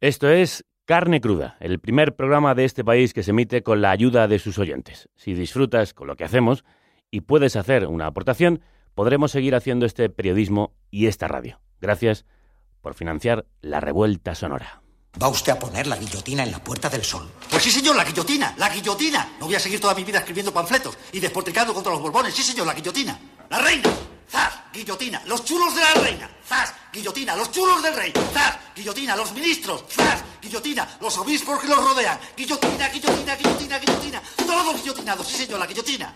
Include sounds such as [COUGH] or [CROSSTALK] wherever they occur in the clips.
Esto es Carne Cruda, el primer programa de este país que se emite con la ayuda de sus oyentes. Si disfrutas con lo que hacemos y puedes hacer una aportación, podremos seguir haciendo este periodismo y esta radio. Gracias por financiar la revuelta sonora. ¿Va usted a poner la guillotina en la Puerta del Sol? Pues sí, señor, la guillotina, la guillotina. No voy a seguir toda mi vida escribiendo panfletos y despotricando contra los borbones. Sí, señor, la guillotina. La reina. ¡Zas! Guillotina. Los chulos de la reina. ¡Zas! Guillotina. Los chulos del rey. ¡Zas! Guillotina. Los ministros. ¡Zas! Guillotina. Los obispos que los rodean. Guillotina, guillotina, guillotina, guillotina. Todos guillotinados. Sí, señor, la guillotina.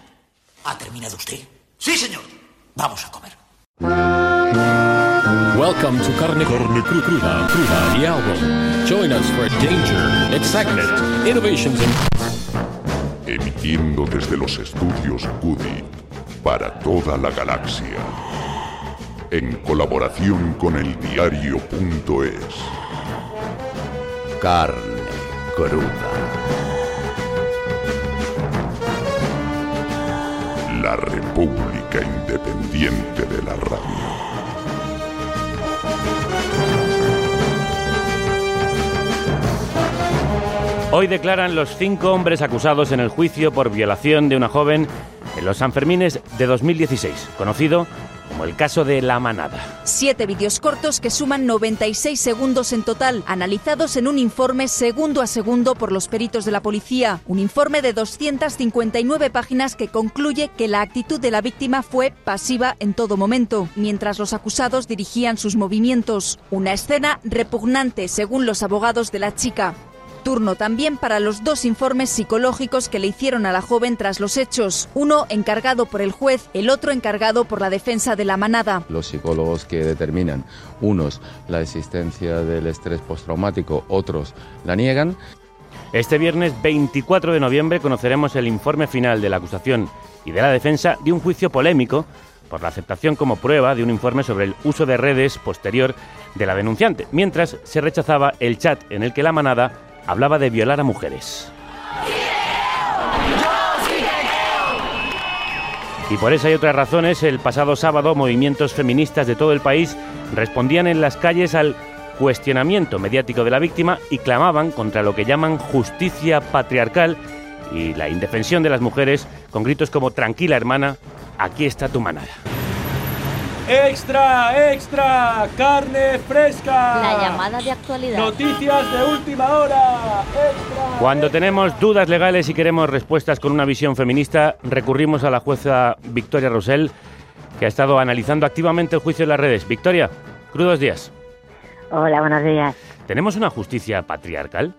¿Ha terminado usted? Sí, señor. Vamos a comer. Welcome to Carne, Carne Cru- Cruda, Cruda, the album. Join us for danger, excitement, innovations, and emitiendo desde los estudios Cudi para toda la galaxia, en colaboración con el diario.es. Carne cruda. La República Independiente de la Radio. Hoy declaran los cinco hombres acusados en el juicio por violación de una joven en los Sanfermines de 2016, conocido como el caso de La Manada. Siete vídeos cortos que suman 96 segundos en total, analizados en un informe segundo a segundo por los peritos de la policía. Un informe de 259 páginas que concluye que la actitud de la víctima fue pasiva en todo momento, mientras los acusados dirigían sus movimientos. Una escena repugnante, según los abogados de la chica. Turno también para los dos informes psicológicos que le hicieron a la joven tras los hechos, uno encargado por el juez, el otro encargado por la defensa de la manada. Los psicólogos que determinan, unos la existencia del estrés postraumático, otros la niegan. Este viernes 24 de noviembre conoceremos el informe final de la acusación y de la defensa de un juicio polémico por la aceptación como prueba de un informe sobre el uso de redes posterior de la denunciante, mientras se rechazaba el chat en el que la manada hablaba de violar a mujeres. Y por esa y otras razones, el pasado sábado movimientos feministas de todo el país respondían en las calles al cuestionamiento mediático de la víctima y clamaban contra lo que llaman justicia patriarcal y la indefensión de las mujeres con gritos como tranquila hermana, aquí está tu manada. ¡Extra, extra! ¡Carne fresca! La llamada de actualidad. Noticias de última hora. ¡Extra! Cuando tenemos dudas legales y queremos respuestas con una visión feminista, recurrimos a la jueza Victoria Rosell, que ha estado analizando activamente el juicio en las redes. Victoria, crudos días. Hola, buenos días. ¿Tenemos una justicia patriarcal?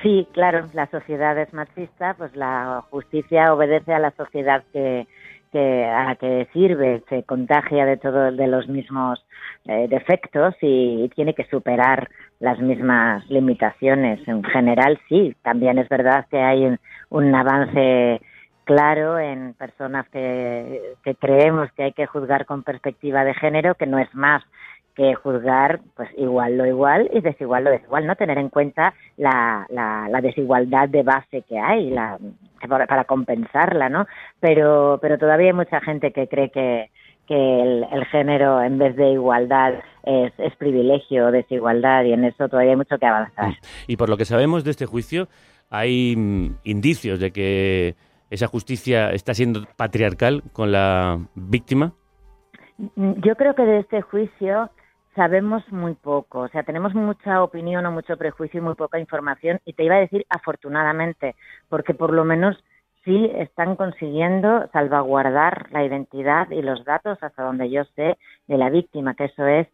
Sí, claro, la sociedad es machista, pues la justicia obedece a la sociedad que, que a la que sirve, se contagia de todos de los mismos eh, defectos y, tiene que superar las mismas limitaciones. En general, sí, también es verdad que hay un, un avance claro en personas que, que creemos que hay que juzgar con perspectiva de género, que no es más que juzgar pues igual lo igual y desigual lo desigual, no tener en cuenta la, la, la desigualdad de base que hay la, para, para, compensarla, ¿no? Pero, pero todavía hay mucha gente que cree que, que el, el género en vez de igualdad es, es, privilegio o desigualdad y en eso todavía hay mucho que avanzar. Y por lo que sabemos de este juicio, hay mm, indicios de que esa justicia está siendo patriarcal con la víctima. Yo creo que de este juicio sabemos muy poco, o sea, tenemos mucha opinión o mucho prejuicio y muy poca información, y te iba a decir afortunadamente, porque por lo menos sí están consiguiendo salvaguardar la identidad y los datos hasta donde yo sé de la víctima, que eso es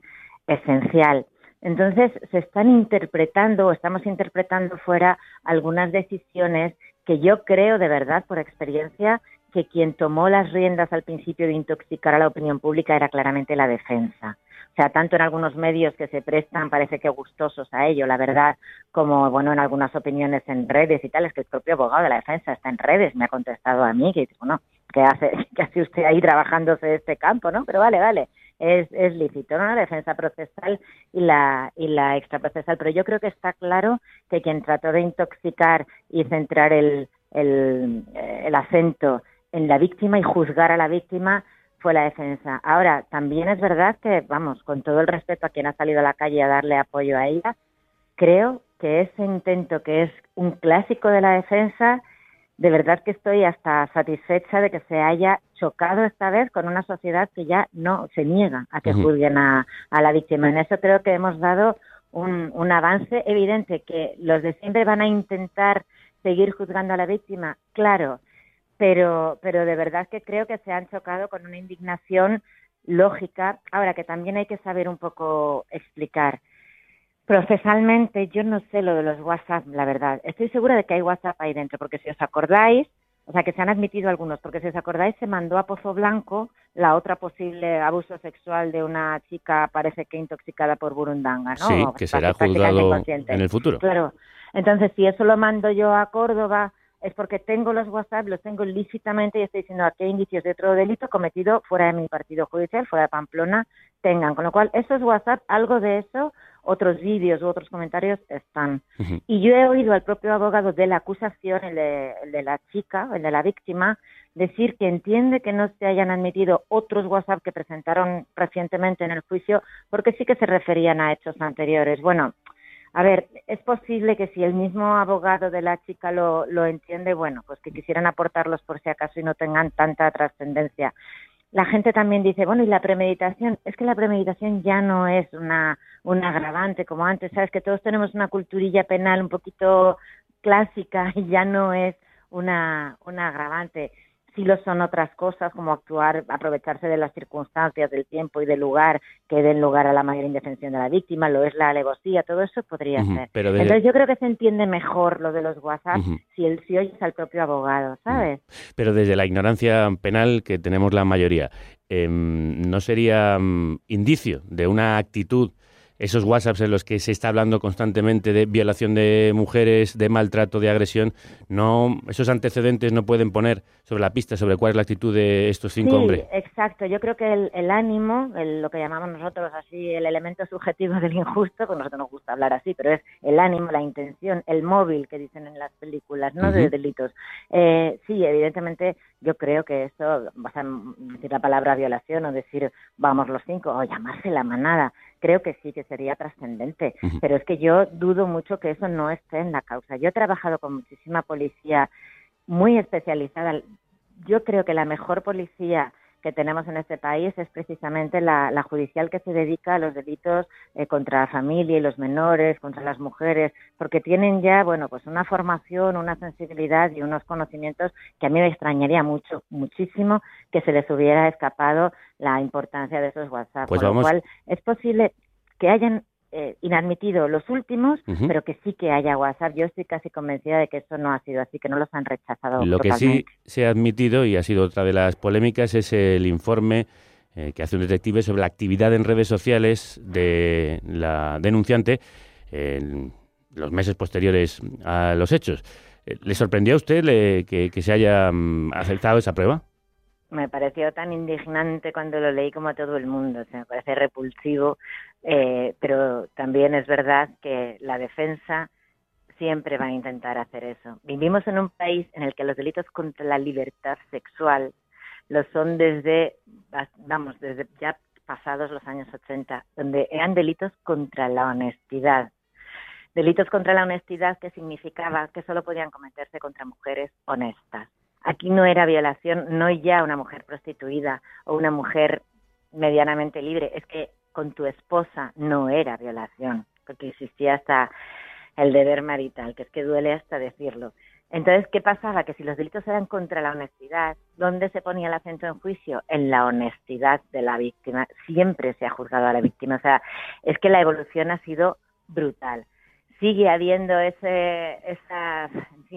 esencial. Entonces, se están interpretando o estamos interpretando fuera algunas decisiones que yo creo de verdad, por experiencia, que quien tomó las riendas al principio de intoxicar a la opinión pública era claramente la defensa. O sea, tanto en algunos medios que se prestan, parece que gustosos a ello, la verdad, como, bueno, en algunas opiniones en redes y tal, es que el propio abogado de la defensa está en redes, me ha contestado a mí, que bueno, ¿qué hace, [LAUGHS] qué hace usted ahí trabajándose este campo, no? Pero vale, vale, es, lícito, ¿no? La defensa procesal y la, y la extraprocesal, pero yo creo que está claro que quien trató de intoxicar y centrar el, el, el acento en la víctima y juzgar a la víctima fue la defensa. Ahora, también es verdad que, vamos, con todo el respeto a quien ha salido a la calle a darle apoyo a ella, creo que ese intento que es un clásico de la defensa, de verdad que estoy hasta satisfecha de que se haya chocado esta vez con una sociedad que ya no se niega a que juzguen a, a, la víctima. En eso creo que hemos dado un, un avance evidente, que los de siempre van a intentar seguir juzgando a la víctima, claro, pero, pero de verdad que creo que se han chocado con una indignación lógica. Ahora que también hay que saber un poco explicar. Procesalmente, yo no sé lo de los WhatsApp, la verdad. Estoy segura de que hay WhatsApp ahí dentro, porque si os acordáis, o sea, que se han admitido algunos, porque si os acordáis, se mandó a Pozo Blanco la otra posible abuso sexual de una chica, parece que intoxicada por burundanga, ¿no? Sí, que será juzgado en el futuro. Claro. Entonces, si eso lo mando yo a Córdoba, es porque tengo los WhatsApp, los tengo lícitamente y estoy diciendo a qué indicios de otro delito cometido fuera de mi partido judicial, fuera de Pamplona, tengan. Con lo cual, esos WhatsApp, algo de eso, otros vídeos u otros comentarios están. Y yo he oído al propio abogado de la acusación, el de, el de la chica, el de la víctima, decir que entiende que no se hayan admitido otros WhatsApp que presentaron recientemente en el juicio, porque sí que se referían a hechos anteriores. Bueno, a ver, es posible que si el mismo abogado de la chica lo, lo entiende, bueno, pues que quisieran aportarlos por si acaso y no tengan tanta trascendencia. La gente también dice, bueno, ¿y la premeditación? Es que la premeditación ya no es una, un agravante como antes, ¿sabes? Que todos tenemos una culturilla penal un poquito clásica y ya no es una, una agravante sí lo son otras cosas como actuar, aprovecharse de las circunstancias, del tiempo y del lugar que den lugar a la mayor indefensión de la víctima, lo es la alevosía, todo eso podría ser. Entonces yo creo que se entiende mejor lo de los WhatsApp si, el, si oyes al propio abogado, ¿sabes? Pero desde la ignorancia penal que tenemos la mayoría, em, ¿no sería mm, indicio de una actitud esos WhatsApps en los que se está hablando constantemente de violación de mujeres, de maltrato, de agresión, no, esos antecedentes no pueden poner sobre la pista sobre cuál es la actitud de estos cinco sí, hombres. Exacto, yo creo que el, ánimo, lo que llamamos nosotros así, el elemento subjetivo del injusto, pues nosotros nos gusta hablar así, pero es el ánimo, la intención, el móvil que dicen en las películas, no de delitos. Eh, sí, evidentemente yo creo que eso, o sea, decir la palabra violación o decir vamos los cinco o llamarse la manada, creo que sí que sería trascendente, pero es que yo dudo mucho que eso no esté en la causa. Yo he trabajado con muchísima policía muy especializada. Yo creo que la mejor policía que tenemos en este país es precisamente la, judicial que se dedica a los delitos eh, contra la familia y los menores, contra las mujeres, porque tienen ya, bueno, pues una formación, una sensibilidad y unos conocimientos que a mí me extrañaría mucho, muchísimo que se les hubiera escapado la importancia de esos WhatsApp. Pues Con lo cual, es posible que hayan eh, inadmitido los últimos, pero que sí que haya WhatsApp. Yo estoy casi convencida de que eso no ha sido así, que no los han rechazado. Lo que sí se ha admitido, y ha sido otra de las polémicas, es el informe eh, que hace un detective sobre la actividad en redes sociales de la denunciante en los meses posteriores a los hechos. Eh, ¿Le sorprendió a usted que, que, se haya mm, aceptado esa prueba? Me pareció tan indignante cuando lo leí como a todo el mundo, o sea, me parece repulsivo, eh, pero también es verdad que la defensa siempre va a intentar hacer eso. Vivimos en un país en el que los delitos contra la libertad sexual lo son desde, vamos, desde ya pasados los años 80, donde eran delitos contra la honestidad. Delitos contra la honestidad que significaba que solo podían cometerse contra mujeres honestas. Aquí no era violación, no ya una mujer prostituida o una mujer medianamente libre, es que con tu esposa no era violación, porque existía hasta el deber marital, que es que duele hasta decirlo. Entonces, ¿qué pasaba? Que si los delitos eran contra la honestidad, ¿dónde se ponía el acento en juicio? En la honestidad de la víctima. Siempre se ha juzgado a la víctima. O sea, es que la evolución ha sido brutal. Sigue habiendo ese, esa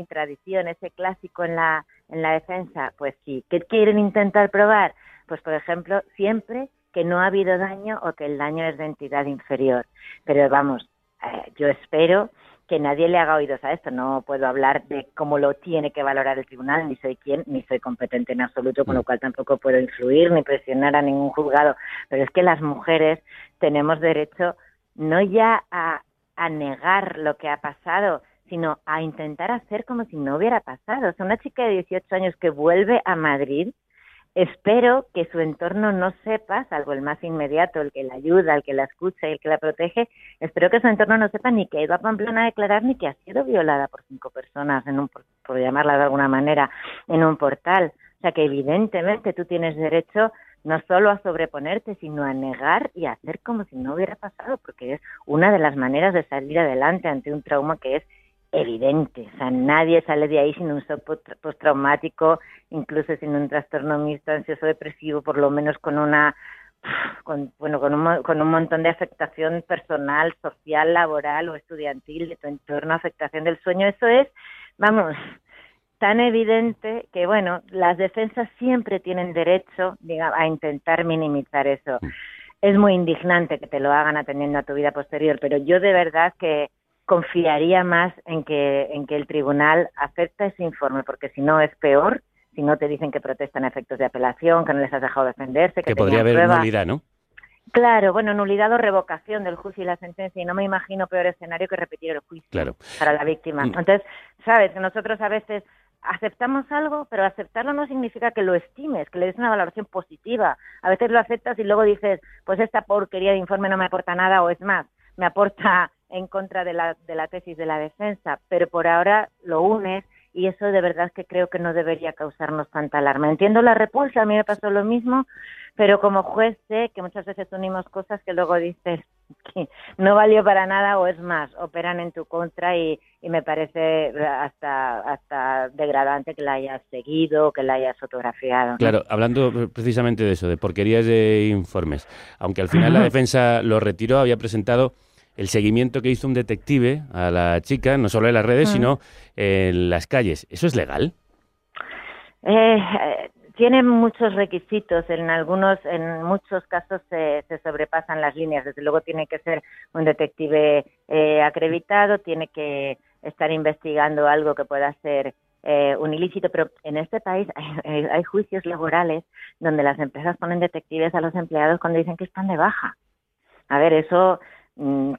tradición, ese clásico en la, en la defensa? Pues sí. ¿Qué quieren intentar probar? Pues, por ejemplo, siempre que no ha habido daño o que el daño es de entidad inferior. Pero vamos, eh, yo espero que nadie le haga oídos a esto. No puedo hablar de cómo lo tiene que valorar el tribunal, ni soy quien, ni soy competente en absoluto, con lo cual tampoco puedo influir ni presionar a ningún juzgado. Pero es que las mujeres tenemos derecho no ya a, a negar lo que ha pasado, sino a intentar hacer como si no hubiera pasado. O sea, una chica de 18 años que vuelve a Madrid Espero que su entorno no sepa, salvo el más inmediato, el que la ayuda, el que la escucha y el que la protege, espero que su entorno no sepa ni que ha ido a Pamplona a declarar ni que ha sido violada por cinco personas, en un, por, por llamarla de alguna manera, en un portal. O sea que evidentemente tú tienes derecho no solo a sobreponerte, sino a negar y a hacer como si no hubiera pasado, porque es una de las maneras de salir adelante ante un trauma que es evidente. O sea, nadie sale de ahí sin un shock postraumático, incluso sin un trastorno mixto ansioso depresivo, por lo menos con una con, bueno, con un, con un montón de afectación personal, social, laboral o estudiantil de tu entorno, afectación del sueño. Eso es, vamos, tan evidente que, bueno, las defensas siempre tienen derecho digamos, a intentar minimizar eso. Es muy indignante que te lo hagan atendiendo a tu vida posterior, pero yo de verdad que confiaría más en que, en que el tribunal acepte ese informe, porque si no es peor, si no te dicen que protestan efectos de apelación, que no les has dejado defenderse, que, que podría haber nulidad, ¿no? Claro, bueno, nulidad o revocación del juicio y la sentencia, y no me imagino peor escenario que repetir el juicio Claro. para la víctima. Mm. Entonces, sabes que nosotros a veces aceptamos algo, pero aceptarlo no significa que lo estimes, que le des una valoración positiva. A veces lo aceptas y luego dices, pues esta porquería de informe no me aporta nada, o es más, me aporta en contra de la, de la tesis de la defensa, pero por ahora lo unes y eso de verdad que creo que no debería causarnos tanta alarma. Entiendo la repulsa, a mí me pasó lo mismo, pero como juez sé que muchas veces unimos cosas que luego dices [LAUGHS] que no valió para nada o es más, operan en tu contra y, y me parece hasta, hasta degradante que la hayas seguido, que la hayas fotografiado. ¿no? Claro, hablando precisamente de eso, de porquerías de informes, aunque al final la defensa lo retiró, había presentado el seguimiento que hizo un detective a la chica, no solo en las redes, Ujú. sino en las calles. ¿Eso es legal? Eh, eh, tiene muchos requisitos, en algunos, en muchos casos se, se sobrepasan las líneas. Desde luego tiene que ser un detective eh, acreditado, tiene que estar investigando algo que pueda ser eh, un ilícito, pero en este país [LAUGHS] hay, hay juicios laborales donde las empresas ponen detectives a los empleados cuando dicen que están de baja. A ver, eso mm,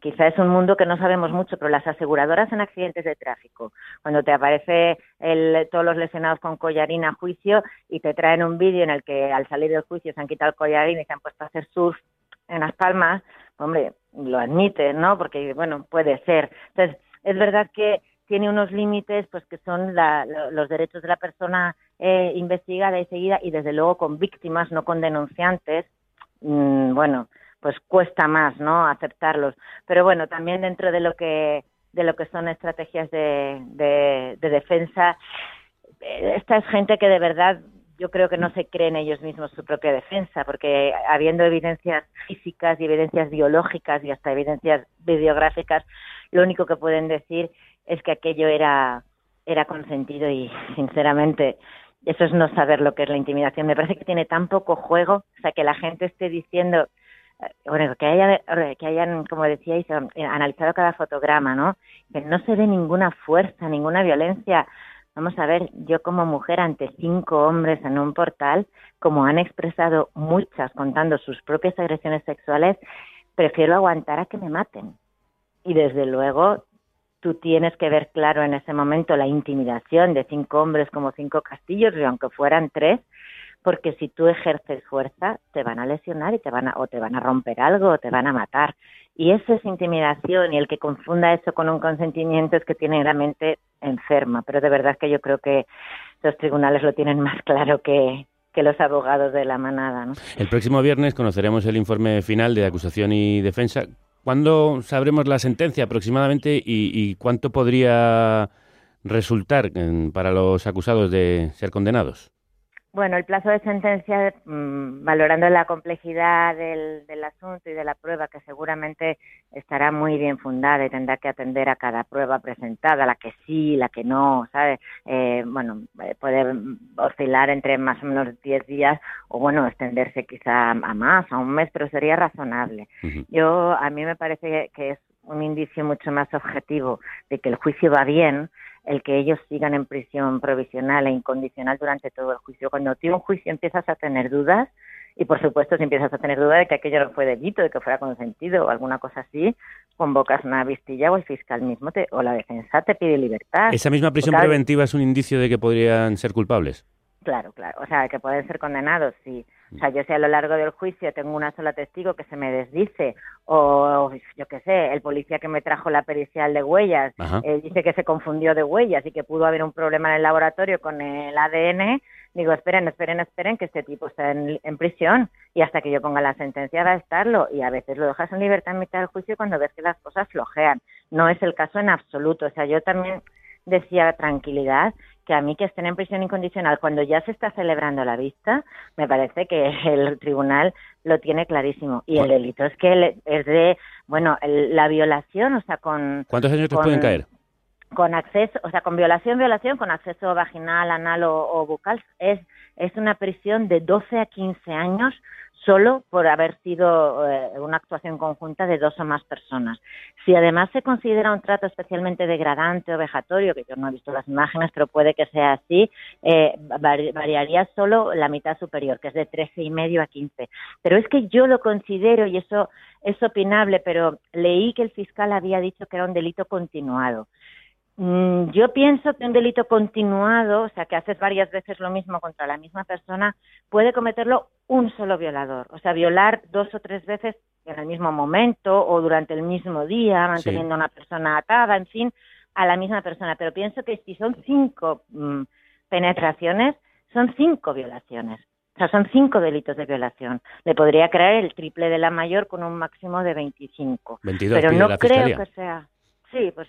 quizá es un mundo que no sabemos mucho, pero las aseguradoras en accidentes de tráfico, cuando te aparece el, todos los lesionados con collarín a juicio y te traen un vídeo en el que al salir del juicio se han quitado el collarín y se han puesto a hacer surf en las palmas, hombre, lo admite, ¿no? Porque, bueno, puede ser. Entonces, es verdad que tiene unos límites, pues que son la, lo- los derechos de la persona eh, investigada y seguida, y desde luego con víctimas, no con denunciantes, mm, bueno, pues cuesta más, ¿no? Aceptarlos. Pero bueno, también dentro de lo que de lo que son estrategias de, de, de defensa, eh, esta es gente que de verdad yo creo que no se creen ellos mismos su propia defensa, porque habiendo evidencias físicas y evidencias biológicas y hasta evidencias videográficas, lo único que pueden decir es que aquello era era consentido y sinceramente eso es no saber lo que es la intimidación. Me parece que tiene tan poco juego, o sea, que la gente esté diciendo, bueno, que, haya, que hayan, como decíais, eh, analizado cada fotograma, ¿no? Que no se ve ninguna fuerza, ninguna violencia. Vamos a ver, yo como mujer ante cinco hombres en un portal, como han expresado muchas contando sus propias agresiones sexuales, prefiero aguantar a que me maten. Y desde luego tú tienes que ver claro en ese momento la intimidación de cinco hombres como cinco castillos, y aunque fueran tres, porque si tú ejerces fuerza, te van a lesionar y te van a, o te van a romper algo o te van a matar. Y eso es intimidación y el que confunda eso con un consentimiento es que tiene la mente enferma. Pero de verdad que yo creo que los tribunales lo tienen más claro que, que los abogados de la manada. ¿no? El próximo viernes conoceremos el informe final de acusación y defensa. ¿Cuándo sabremos la sentencia aproximadamente y, cuánto podría resultar para los acusados de ser condenados? Bueno, el plazo de sentencia, mmm, valorando la complejidad del, del, asunto y de la prueba, que seguramente estará muy bien fundada y tendrá que atender a cada prueba presentada, la que sí, la que no, ¿sabes? Eh, bueno, puede oscilar entre más o menos 10 días o, bueno, extenderse quizá a más, a un mes, pero sería razonable. Uh -huh. Yo, a mí me parece que es un indicio mucho más objetivo de que el juicio va bien el que ellos sigan en prisión provisional e incondicional durante todo el juicio. Cuando tú un juicio empiezas a tener dudas, y por supuesto si empiezas a tener duda de que aquello no fue delito, de que fuera consentido o alguna cosa así, convocas una vistilla o el fiscal mismo te, o la defensa te pide libertad. ¿Esa misma prisión preventiva es un indicio de que podrían ser culpables? Claro, claro. O sea, que pueden ser condenados, sí. O sea, yo si a lo largo del juicio tengo una sola testigo que se me desdice, o yo qué sé, el policía que me trajo la pericial de huellas eh, dice que se confundió de huellas y que pudo haber un problema en el laboratorio con el ADN, digo, esperen, esperen, esperen, que este tipo está en, en, prisión y hasta que yo ponga la sentencia va a estarlo. Y a veces lo dejas en libertad en mitad del juicio cuando ves que las cosas flojean. No es el caso en absoluto. O sea, yo también decía tranquilidad que a mí que estén en prisión incondicional cuando ya se está celebrando la vista, me parece que [LAUGHS] el tribunal lo tiene clarísimo. Y el delito es que es de, bueno, la violación, o sea, con... ¿Cuántos años te pueden caer? Con acceso, o sea, con violación, violación, con acceso vaginal, anal o, bucal, es, es una prisión de 12 a 15 años solo por haber sido eh, una actuación conjunta de dos o más personas. Si además se considera un trato especialmente degradante o vejatorio, que yo no he visto las imágenes, pero puede que sea así, eh, variaría solo la mitad superior, que es de 13 y medio a 15. Pero es que yo lo considero, y eso es opinable, pero leí que el fiscal había dicho que era un delito continuado. Mm, yo pienso que un delito continuado, o sea, que haces varias veces lo mismo contra la misma persona, puede cometerlo un solo violador. O sea, violar dos o tres veces en el mismo momento o durante el mismo día, manteniendo a una persona atada, en fin, a la misma persona. Pero pienso que si son cinco mm, penetraciones, son cinco violaciones. O sea, son cinco delitos de violación. Le podría creer el triple de la mayor con un máximo de 25. 22 Pero no creo que sea. Sí, pues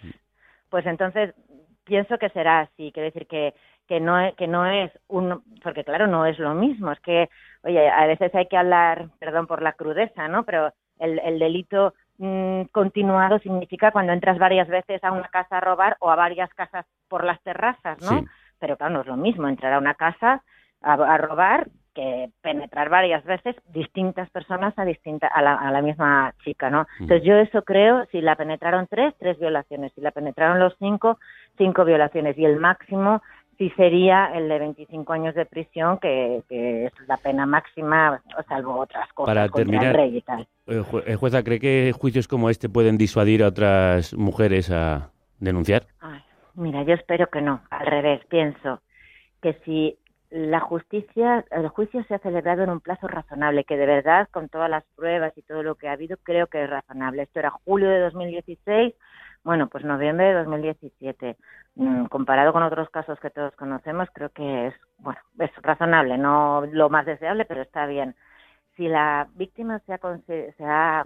pues entonces pienso que será así, quiero decir que que no es, que no es un porque claro no es lo mismo. Es que oye a veces hay que hablar perdón por la crudeza no pero el, el delito mm, continuado significa cuando entras varias veces a una casa a robar o a varias casas por las terrazas no pero claro no es lo mismo entrar a una casa a robar que penetrar varias veces distintas personas a distinta a la, a la misma chica, ¿no? Entonces yo eso creo, si la penetraron tres, tres violaciones, si la penetraron los cinco, cinco violaciones y el máximo sí sería el de 25 años de prisión, que, es la pena máxima, salvo otras cosas. Para terminar, rey tal. Eh, eh, jueza, ¿cree que juicios como este pueden disuadir a otras mujeres a denunciar? mira, yo espero que no, al revés, pienso que si la justicia, el juicio se ha celebrado en un plazo razonable, que de verdad, con todas las pruebas y todo lo que ha habido, creo que es razonable. Esto era julio de 2016, bueno, pues noviembre de 2017. Mm, comparado con otros casos que todos conocemos, creo que es, bueno, es razonable, no lo más deseable, pero está bien. Si la víctima se ha, se ha,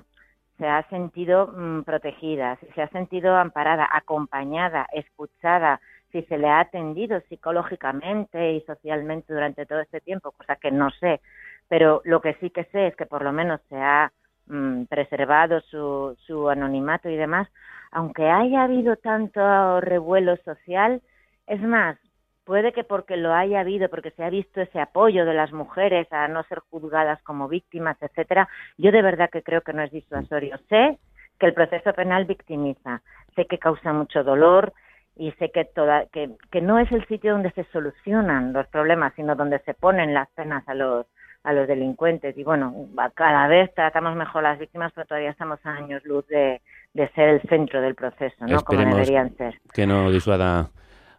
se ha sentido mm, protegida, si se ha sentido amparada, acompañada, escuchada, si se le ha atendido psicológicamente y socialmente durante todo este tiempo, cosa que no sé, pero lo que sí que sé es que por lo menos se ha mm, preservado su, su anonimato y demás, aunque haya habido tanto revuelo social, es más, puede que porque lo haya habido, porque se ha visto ese apoyo de las mujeres a no ser juzgadas como víctimas, etcétera, yo de verdad que creo que no es disuasorio. Sé que el proceso penal victimiza, sé que causa mucho dolor, y sé que, toda, que, que no es el sitio donde se solucionan los problemas, sino donde se ponen las penas a los a los delincuentes y bueno, cada vez tratamos mejor a las víctimas, pero todavía estamos a años luz de, de ser el centro del proceso, ¿no? Como deberían ser. Que no disuada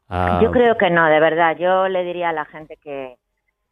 a... Yo creo que no, de verdad. Yo le diría a la gente que,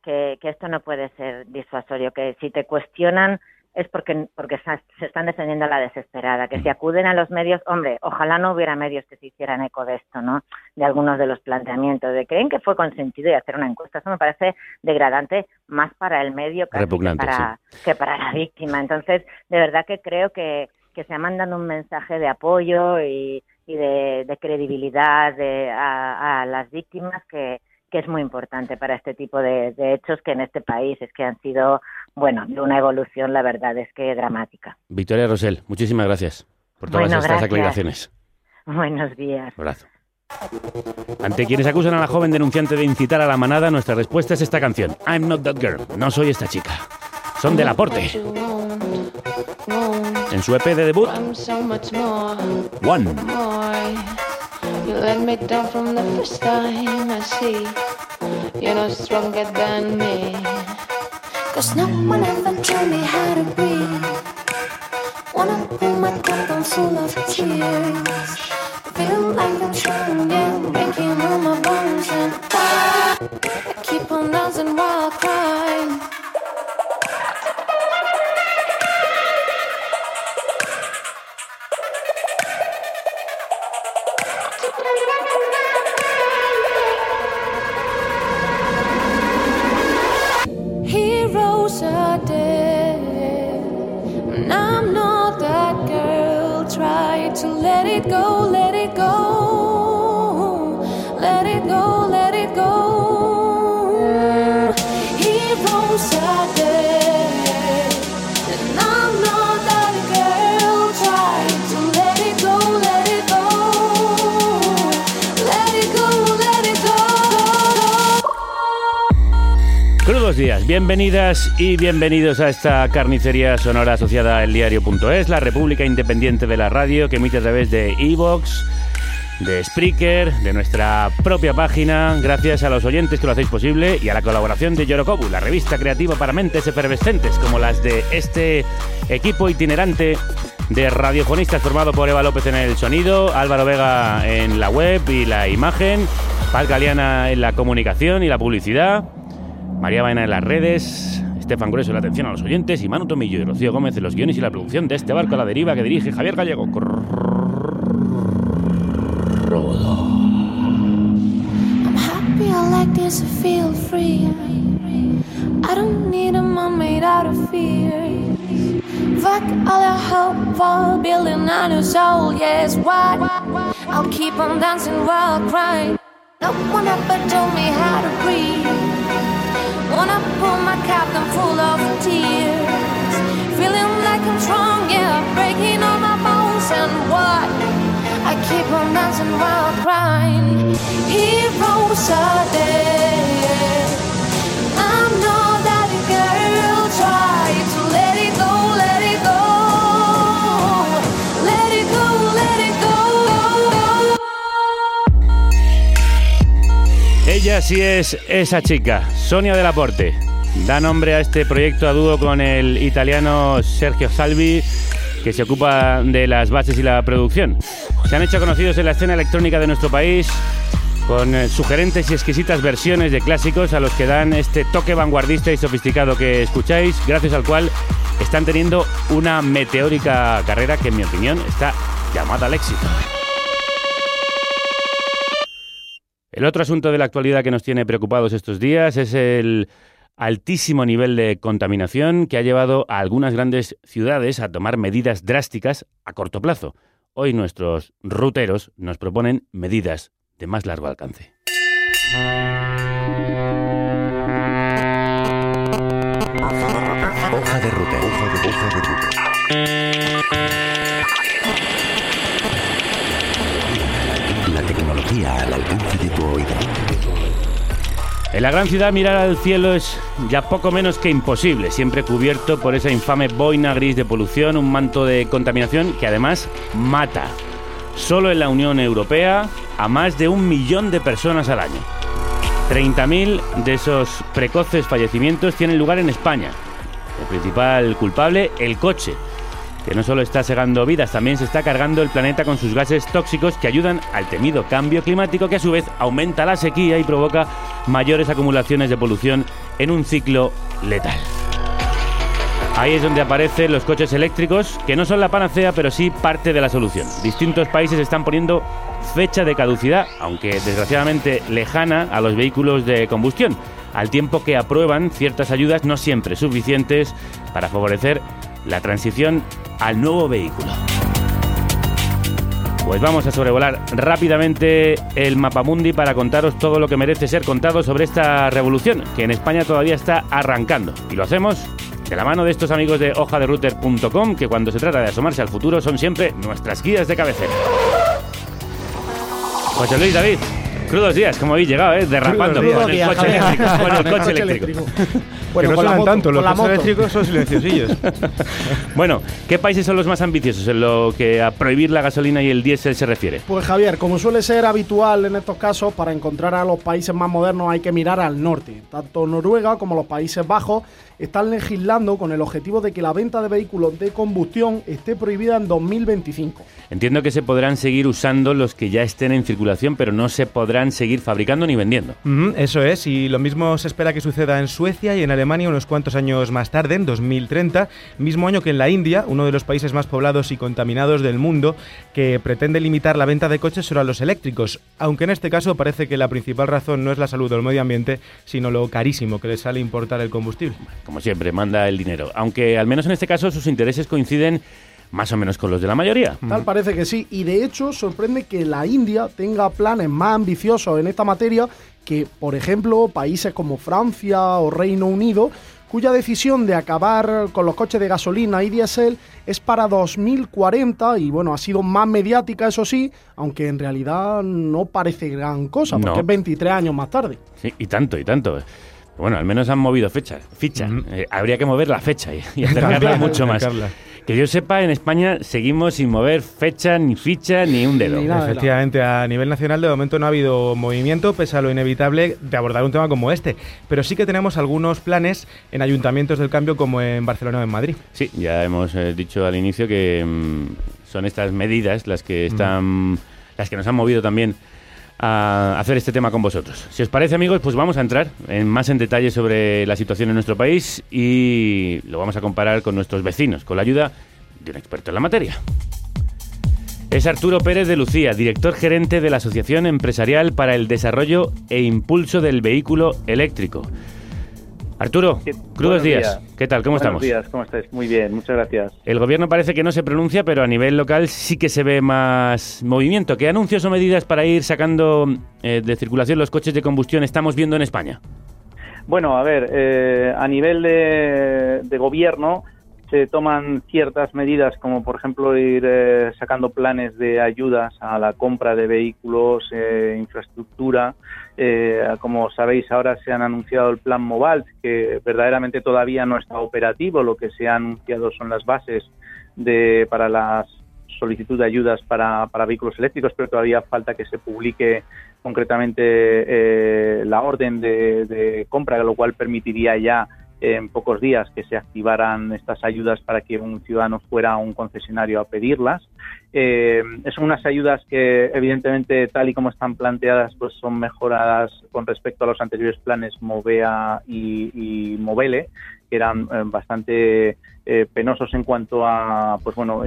que, que esto no puede ser disuasorio, que si te cuestionan es porque, porque se están defendiendo a la desesperada, que si acuden a los medios, hombre, ojalá no hubiera medios que se hicieran eco de esto, ¿no? De algunos de los planteamientos, de creen que fue consentido y hacer una encuesta, eso me parece degradante más para el medio que, para, que para la víctima. Entonces, de verdad que creo que, que se ha mandado un mensaje de apoyo y, y de, credibilidad de, a las víctimas que, que es muy importante para este tipo de, hechos que en este país es que han sido, bueno, de una evolución, la verdad es que dramática. Victoria Rosell, muchísimas gracias por todas estas aclaraciones. Buenos días. abrazo. Ante quienes acusan a la joven denunciante de incitar a la manada, nuestra respuesta es esta canción, I'm not that girl, no soy esta chica. Son del aporte. En su EP de debut, One. You let me down from the first time I see. You're no stronger than me. Cause no one ever told me how to breathe. Wanna pull my cup, full of tears. Feel like I'm drowning, breaking all my bones. And I keep on dancing while crying. Bienvenidas y bienvenidos a esta carnicería sonora asociada al diario.es, la república independiente de la radio que emite a través de Evox, de Spreaker, de nuestra propia página, gracias a los oyentes que lo hacéis posible y a la colaboración de Yorokobu, la revista creativa para mentes efervescentes como las de este equipo itinerante de radiofonistas formado por Eva López en el sonido, Álvaro Vega en la web y la imagen, Paz Galeana en la comunicación y la publicidad. María Baena en las redes, Estefan Grueso en la atención a los oyentes y Manu Tomillo y Rocío Gómez en los guiones y la producción de este barco a la deriva que dirige Javier Gallego. I'm happy I like this, feel free. I don't need a mom made out of. Fuck all your hope for building a new soul, yes, what? I'll keep on dancing while crying. No one ever told me how to breathe. Wanna pull my captain full of tears. Feeling like I'm strong, yeah, breaking all my bones and what? I keep on dancing while crying. Heroes are dead. Ella sí es esa chica, Sonia Delaporte. Da nombre a este proyecto a dúo con el italiano Sergio Salvi, que se ocupa de las bases y la producción. Se han hecho conocidos en la escena electrónica de nuestro país con eh, sugerentes y exquisitas versiones de clásicos a los que dan este toque vanguardista y sofisticado que escucháis, gracias al cual están teniendo una meteórica carrera que en mi opinión está llamada al éxito. El otro asunto de la actualidad que nos tiene preocupados estos días es el altísimo nivel de contaminación que ha llevado a algunas grandes ciudades a tomar medidas drásticas a corto plazo. Hoy nuestros ruteros nos proponen medidas de más largo alcance. Hoja de ruta. En la gran ciudad mirar al cielo es ya poco menos que imposible, siempre cubierto por esa infame boina gris de polución, un manto de contaminación que además mata. Solo en la Unión Europea a más de un millón de personas al año. 30.000 de esos precoces fallecimientos tienen lugar en España. El principal culpable, el coche, que no solo está segando vidas, también se está cargando el planeta con sus gases tóxicos que ayudan al temido cambio climático que a su vez aumenta la sequía y provoca mayores acumulaciones de polución en un ciclo letal. Ahí es donde aparecen los coches eléctricos, que no son la panacea, pero sí parte de la solución. Distintos países están poniendo fecha de caducidad, aunque desgraciadamente lejana a los vehículos de combustión, al tiempo que aprueban ciertas ayudas no siempre suficientes para favorecer la transición al nuevo vehículo. Pues vamos a sobrevolar rápidamente el mapamundi para contaros todo lo que merece ser contado sobre esta revolución, que en España todavía está arrancando. Y lo hacemos de la mano de estos amigos de hojaderouter.com, que cuando se trata de asomarse al futuro son siempre nuestras guías de cabecera. José Luis David, crudos días, como habéis llegado, ¿eh? derrapando Crudos con el coche eléctrico. Con el Con el coche eléctrico. [LAUGHS] Bueno, que no con la suenan moto, tanto, los coches moto. eléctricos son silenciosillos. [LAUGHS] Bueno, ¿qué países son los más ambiciosos en lo que a prohibir la gasolina y el diésel se refiere? Pues Javier, como suele ser habitual en estos casos, para encontrar a los países más modernos hay que mirar al norte. Tanto Noruega como los Países Bajos están legislando con el objetivo de que la venta de vehículos de combustión esté prohibida en 2025. Entiendo que se podrán seguir usando los que ya estén en circulación, pero no se podrán podrán seguir fabricando ni vendiendo. eso es, y lo mismo se espera que suceda en Suecia y en Alemania unos cuantos años más tarde, en 2030, mismo año que en la India, uno de los países más poblados y contaminados del mundo, que pretende limitar la venta de coches solo a los eléctricos, aunque en este caso parece que la principal razón no es la salud o el medio ambiente, sino lo carísimo que les sale importar el combustible. Como siempre, manda el dinero, aunque al menos en este caso sus intereses coinciden más o menos con los de la mayoría. Tal parece que sí, y de hecho sorprende que la India tenga planes más ambiciosos en esta materia que, por ejemplo, países como Francia o Reino Unido, cuya decisión de acabar con los coches de gasolina y diésel es para 2040 y bueno, ha sido más mediática, eso sí, aunque en realidad no parece gran cosa, porque es 23 años más tarde. Sí, y tanto, y tanto. Bueno, al menos han movido fecha, ficha. Eh, habría que mover la fecha y, acercarla mucho más. Que yo sepa, en España seguimos sin mover fecha, ni ficha, ni un dedo. Efectivamente, a nivel nacional de momento no ha habido movimiento, pese a lo inevitable de abordar un tema como este. Pero sí que tenemos algunos planes en ayuntamientos del cambio, como en Barcelona o en Madrid. Sí, ya hemos eh, dicho al inicio que mm, son estas medidas las que están, las que nos han movido también a hacer este tema con vosotros. Si os parece, amigos, pues vamos a entrar en más en detalle sobre la situación en nuestro país y lo vamos a comparar con nuestros vecinos, con la ayuda de un experto en la materia. Es Arturo Pérez de Lucía, director gerente de la Asociación Empresarial para el Desarrollo e Impulso del Vehículo Eléctrico. Arturo, crudos días. ¿Qué tal? ¿Cómo estamos? Buenos días, ¿cómo estáis? Muy bien, muchas gracias. El gobierno parece que no se pronuncia, pero a nivel local sí que se ve más movimiento. ¿Qué anuncios o medidas para ir sacando eh, de circulación los coches de combustión estamos viendo en España? Bueno, a ver, eh, a nivel de, gobierno se toman ciertas medidas, como por ejemplo ir eh, sacando planes de ayudas a la compra de vehículos, infraestructura, eh, como sabéis, ahora se han anunciado el plan Mobile, que verdaderamente todavía no está operativo. Lo que se ha anunciado son las bases de, para la solicitud de ayudas para, vehículos eléctricos, pero todavía falta que se publique concretamente eh, la orden de, de compra, lo cual permitiría ya en pocos días que se activaran estas ayudas para que un ciudadano fuera a un concesionario a pedirlas. Eh, son unas ayudas que, evidentemente, tal y como están planteadas, pues son mejoradas con respecto a los anteriores planes Movea y, Movele, que eran eh, bastante eh, penosos en cuanto a, pues bueno,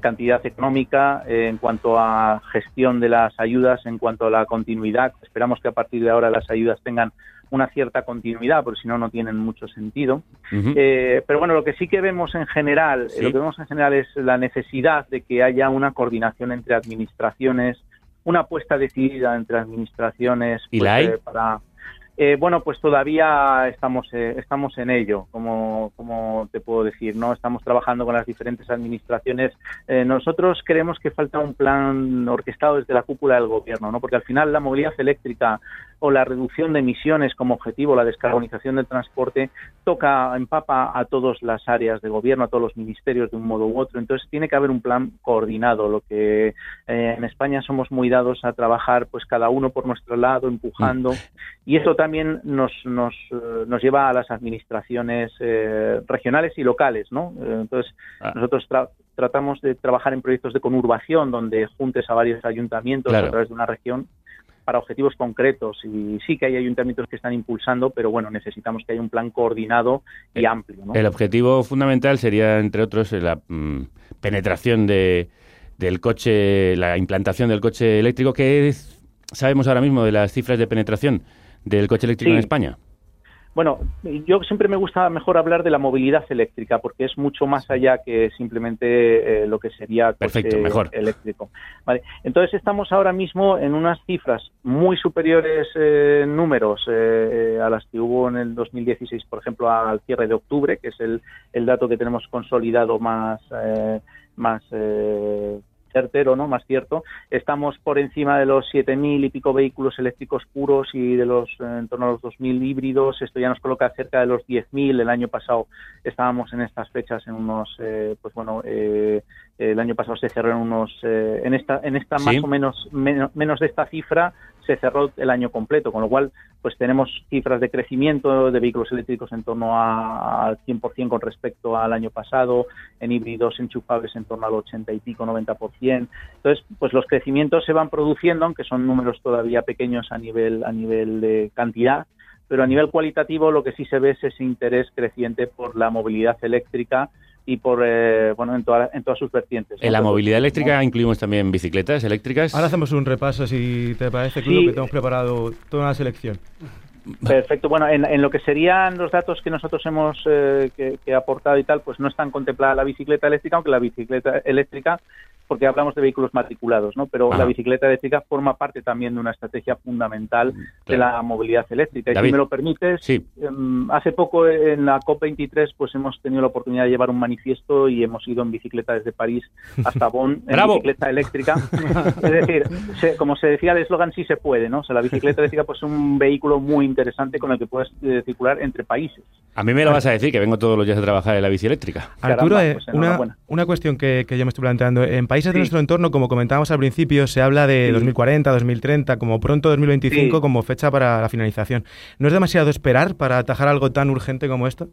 cantidad económica, en cuanto a gestión de las ayudas, en cuanto a la continuidad. Esperamos que a partir de ahora las ayudas tengan una cierta continuidad, porque si no, no tienen mucho sentido. Eh, pero bueno, lo que sí que vemos en general, lo que vemos en general es la necesidad de que haya una coordinación entre administraciones, una apuesta decidida entre administraciones ¿Y la pues, eh, para eh, bueno, pues todavía estamos, eh, estamos en ello, como, como te puedo decir, ¿no? Estamos trabajando con las diferentes administraciones. Eh, nosotros creemos que falta un plan orquestado desde la cúpula del gobierno, ¿no? Porque al final la movilidad eléctrica o la reducción de emisiones como objetivo, la descarbonización del transporte, toca, empapa a todas las áreas de gobierno, a todos los ministerios de un modo u otro. Entonces tiene que haber un plan coordinado, lo que en España somos muy dados a trabajar pues cada uno por nuestro lado, empujando. Mm. Y eso también nos, nos, eh, nos lleva a las administraciones eh, regionales y locales, ¿no? Eh, entonces, ah. nosotros tratamos de trabajar en proyectos de conurbación donde juntes a varios ayuntamientos a través de una región para objetivos concretos y sí que hay ayuntamientos que están impulsando, pero bueno, necesitamos que haya un plan coordinado y amplio. ¿no? El objetivo fundamental sería, entre otros, la mm, penetración de, del coche, la implantación del coche eléctrico. ¿Qué sabemos ahora mismo de las cifras de penetración? Del coche eléctrico en España? Bueno, yo siempre me gusta mejor hablar de la movilidad eléctrica porque es mucho más allá que simplemente eh, lo que sería coche mejor. eléctrico. Vale. Entonces estamos ahora mismo en unas cifras muy superiores eh, números eh, a las que hubo en el 2016, por ejemplo, al cierre de octubre, que es el, el dato que tenemos consolidado más más certero, ¿no? Más cierto. Estamos por encima de los 7.000 y pico vehículos eléctricos puros y de los en torno a los 2.000 híbridos. Esto ya nos coloca cerca de los 10.000. El año pasado estábamos en estas fechas en unos, eh, pues bueno, eh, el año pasado se cerró en unos, eh, en esta, en esta más o menos, menos de esta cifra se cerró el año completo, con lo cual pues tenemos cifras de crecimiento de vehículos eléctricos en torno al 100% con respecto al año pasado, en híbridos enchufables en torno al 80 y pico, 90%. Entonces, pues los crecimientos se van produciendo, aunque son números todavía pequeños a nivel a nivel de cantidad, pero a nivel cualitativo lo que sí se ve es ese interés creciente por la movilidad eléctrica y por eh, bueno en, en todas sus vertientes. En la movilidad eléctrica incluimos también bicicletas eléctricas. Ahora hacemos un repaso, si te parece, Club, que tenemos preparado toda una selección. Perfecto. Bueno, en, lo que serían los datos que nosotros hemos eh, que, aportado y tal, pues no están contemplada la bicicleta eléctrica, aunque la bicicleta eléctrica porque hablamos de vehículos matriculados, ¿no? Pero la bicicleta eléctrica forma parte también de una estrategia fundamental de la movilidad eléctrica. Y si me lo permites, em, hace poco en la COP23 pues hemos tenido la oportunidad de llevar un manifiesto y hemos ido en bicicleta desde París hasta [LAUGHS] Bonn en bicicleta eléctrica. es decir, como se decía el eslogan, sí se puede, ¿no? O sea, la bicicleta eléctrica pues es un vehículo muy interesante con el que puedes eh, circular entre países. A mí me lo vas a decir, que vengo todos los días a trabajar en la bici eléctrica. Arturo, eh, pues una, una, cuestión que, que yo me estoy planteando. En países de nuestro entorno, como comentábamos al principio, se habla de 2040, 2030, como pronto 2025 como fecha para la finalización. ¿No es demasiado esperar para atajar algo tan urgente como esto?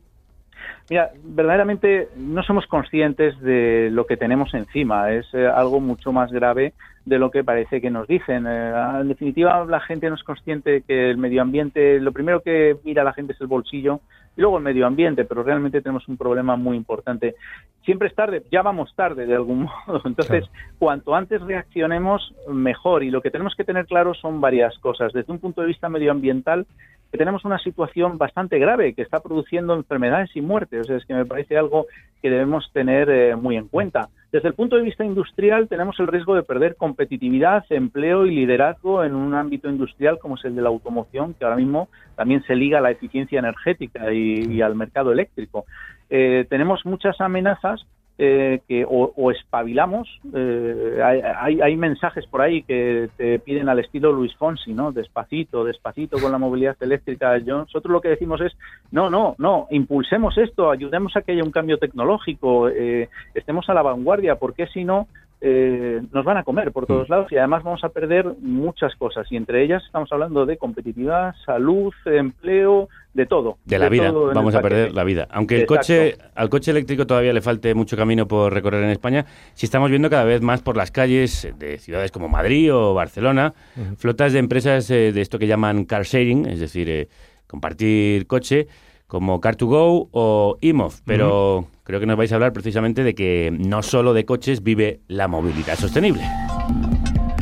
Mira, verdaderamente no somos conscientes de lo que tenemos encima. Es eh, algo mucho más grave de lo que parece que nos dicen. Eh, en definitiva, la gente no es consciente de que el medio ambiente, lo primero que mira la gente es el bolsillo y luego el medio ambiente, pero realmente tenemos un problema muy importante. Siempre es tarde, ya vamos tarde de algún [LAUGHS] modo. Entonces, cuanto antes reaccionemos, mejor. Y lo que tenemos que tener claro son varias cosas. Desde un punto de vista medioambiental, que tenemos una situación bastante grave que está produciendo enfermedades y muertes. O sea, es que me parece algo que debemos tener eh, muy en cuenta. Desde el punto de vista industrial, tenemos el riesgo de perder competitividad, empleo y liderazgo en un ámbito industrial como es el de la automoción, que ahora mismo también se liga a la eficiencia energética y, al mercado eléctrico. Eh, tenemos muchas amenazas eh, que o, espabilamos, eh, hay, hay, mensajes por ahí que te piden al estilo Luis Fonsi, ¿no? Despacito, despacito con la movilidad eléctrica. nosotros lo que decimos es, no, no, no, impulsemos esto, ayudemos a que haya un cambio tecnológico, eh, estemos a la vanguardia, porque si no, eh, nos van a comer por todos mm. lados y además vamos a perder muchas cosas y entre ellas estamos hablando de competitividad, salud, empleo, de todo. De la vida, vamos a perder la vida. Aunque el coche, al coche eléctrico todavía le falte mucho camino por recorrer en España, si estamos viendo cada vez más por las calles de ciudades como Madrid o Barcelona, flotas de empresas eh, de esto que llaman car sharing, es decir, eh, compartir coche, como Car2Go o IMOV, pero creo que nos vais a hablar precisamente de que no solo de coches vive la movilidad sostenible.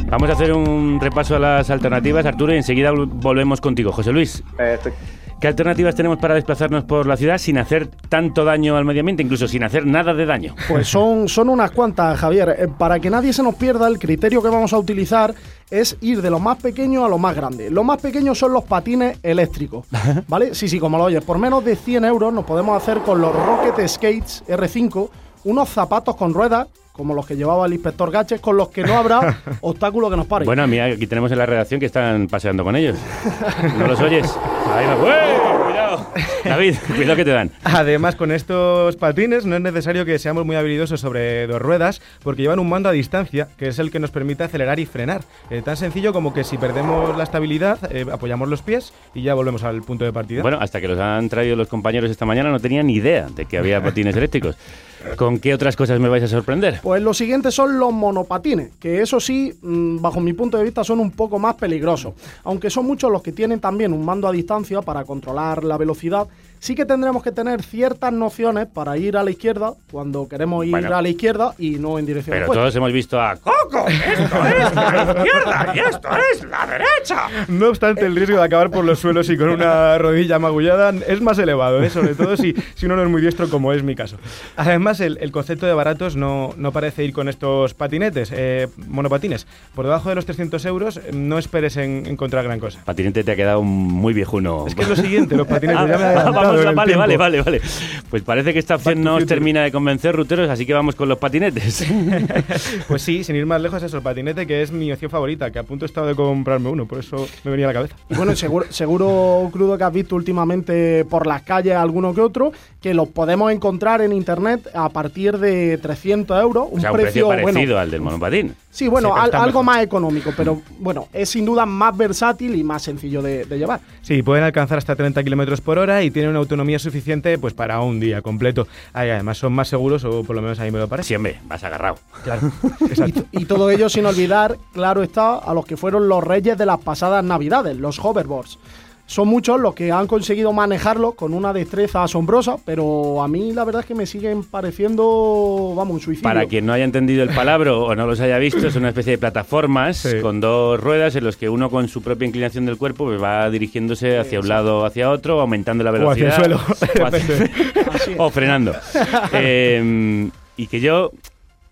Vamos a hacer un repaso a las alternativas, Arturo, y enseguida volvemos contigo, José Luis. Perfecto. ¿Qué alternativas tenemos para desplazarnos por la ciudad sin hacer tanto daño al medio ambiente, incluso sin hacer nada de daño? Pues son, son unas cuantas, Javier. Eh, para que nadie se nos pierda, el criterio que vamos a utilizar es ir de lo más pequeño a lo más grande. Lo más pequeño son los patines eléctricos, [LAUGHS] ¿vale? Sí, sí, como lo oyes. Por menos de 100 euros nos podemos hacer con los Rocket Skates R5 unos zapatos con ruedas como los que llevaba el inspector Gaches, con los que no habrá [LAUGHS] obstáculo que nos pare. Bueno, mira, aquí tenemos en la redacción que están paseando con ellos. [LAUGHS] ¿No los oyes? Ahí me... ¡Cuidado! [LAUGHS] David, cuidado que te dan. Además, con estos patines no es necesario que seamos muy habilidosos sobre dos ruedas, porque llevan un mando a distancia, que es el que nos permite acelerar y frenar. Eh, tan sencillo como que si perdemos la estabilidad, eh, apoyamos los pies y ya volvemos al punto de partida. Bueno, hasta que los han traído los compañeros esta mañana no tenía ni idea de que había patines eléctricos. ¿Con qué otras cosas me vais a sorprender? Pues los siguientes son los monopatines, que eso sí, mm, bajo mi punto de vista, son un poco más peligrosos. Aunque son muchos los que tienen también un mando a distancia para controlar la velocidad sí que tendremos que tener ciertas nociones para ir a la izquierda cuando queremos ir a la izquierda y no en dirección Pero todos hemos visto a Coco, esto es la izquierda y esto es la derecha. No obstante, el riesgo de acabar por los suelos y con una rodilla magullada es más elevado, ¿eh? sobre todo si, si uno no es muy diestro, como es mi caso. Además, el, concepto de baratos no, no, parece ir con estos patinetes, eh, monopatines. Por debajo de los 300 euros no esperes en, encontrar gran cosa. Patinete te ha quedado muy viejuno. Es que es lo siguiente, los patinetes. ya me [LAUGHS] vale, vale, vale, vale. Pues parece que esta opción no os termina de convencer, ruteros, así que vamos con los patinetes. [LAUGHS] [LAUGHS] pues sí, sin ir más lejos, eso, el patinete, que es mi opción favorita, que a punto he estado de comprarme uno, por eso me venía a la cabeza. bueno, seguro, seguro, Crudo, que has visto últimamente por las calles alguno que otro, que los podemos encontrar en internet a partir de 300 euros. Un, o sea, un precio, parecido al del monopatín. Sí, bueno, algo más económico, pero bueno, es sin duda más versátil y más sencillo de, llevar. Sí, pueden alcanzar hasta 30 kilómetros por hora y tienen una autonomía suficiente pues para un día completo. además son más seguros, o por lo menos a mí me lo parece. Siempre, vas agarrado. Claro, [LAUGHS] exacto. y, y todo ello sin olvidar, claro está, a los que fueron los reyes de las pasadas navidades, los hoverboards. Son muchos los que han conseguido manejarlo con una destreza asombrosa, pero a mí la verdad es que me siguen pareciendo, vamos, un suicidio. Para quien no haya entendido el palabra o no los haya visto, es una especie de plataformas con dos ruedas en los que uno con su propia inclinación del cuerpo pues, va dirigiéndose hacia un lado o hacia otro, aumentando la velocidad. O hacia el suelo. o, [LAUGHS] [LAUGHS] frenando. Eh, y que yo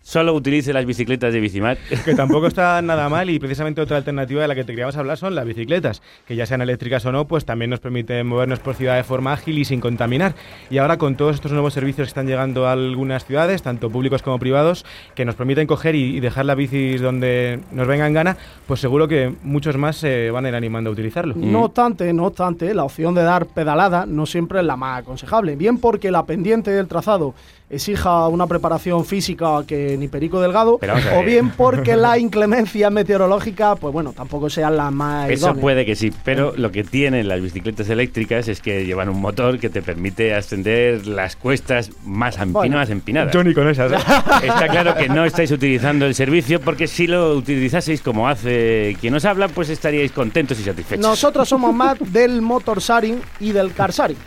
solo utilice las bicicletas de Bicimat. [LAUGHS] Que tampoco está nada mal y precisamente otra alternativa de la que te queríamos hablar son las bicicletas, que ya sean eléctricas o no, pues también nos permiten movernos por ciudad de forma ágil y sin contaminar. Y ahora con todos estos nuevos servicios que están llegando a algunas ciudades, tanto públicos como privados, que nos permiten coger y, dejar las bicis donde nos venga en gana, pues seguro que muchos más se van a ir animando a utilizarlo. No obstante, no obstante, la opción de dar pedalada no siempre es la más aconsejable, bien porque la pendiente del trazado exija una preparación física que ni Perico Delgado, o bien porque la [LAUGHS] inclemencia meteorológica, pues bueno, tampoco sea la más Eso puede que sí, pero lo que tienen las bicicletas eléctricas es que llevan un motor que te permite ascender las cuestas más, empinadas. Johnny con esas. ¿eh? [LAUGHS] Está claro que no estáis utilizando el servicio porque si lo utilizaseis como hace quien os habla, pues estaríais contentos y satisfechos. Nosotros somos más [LAUGHS] del motor sharing y del car sharing.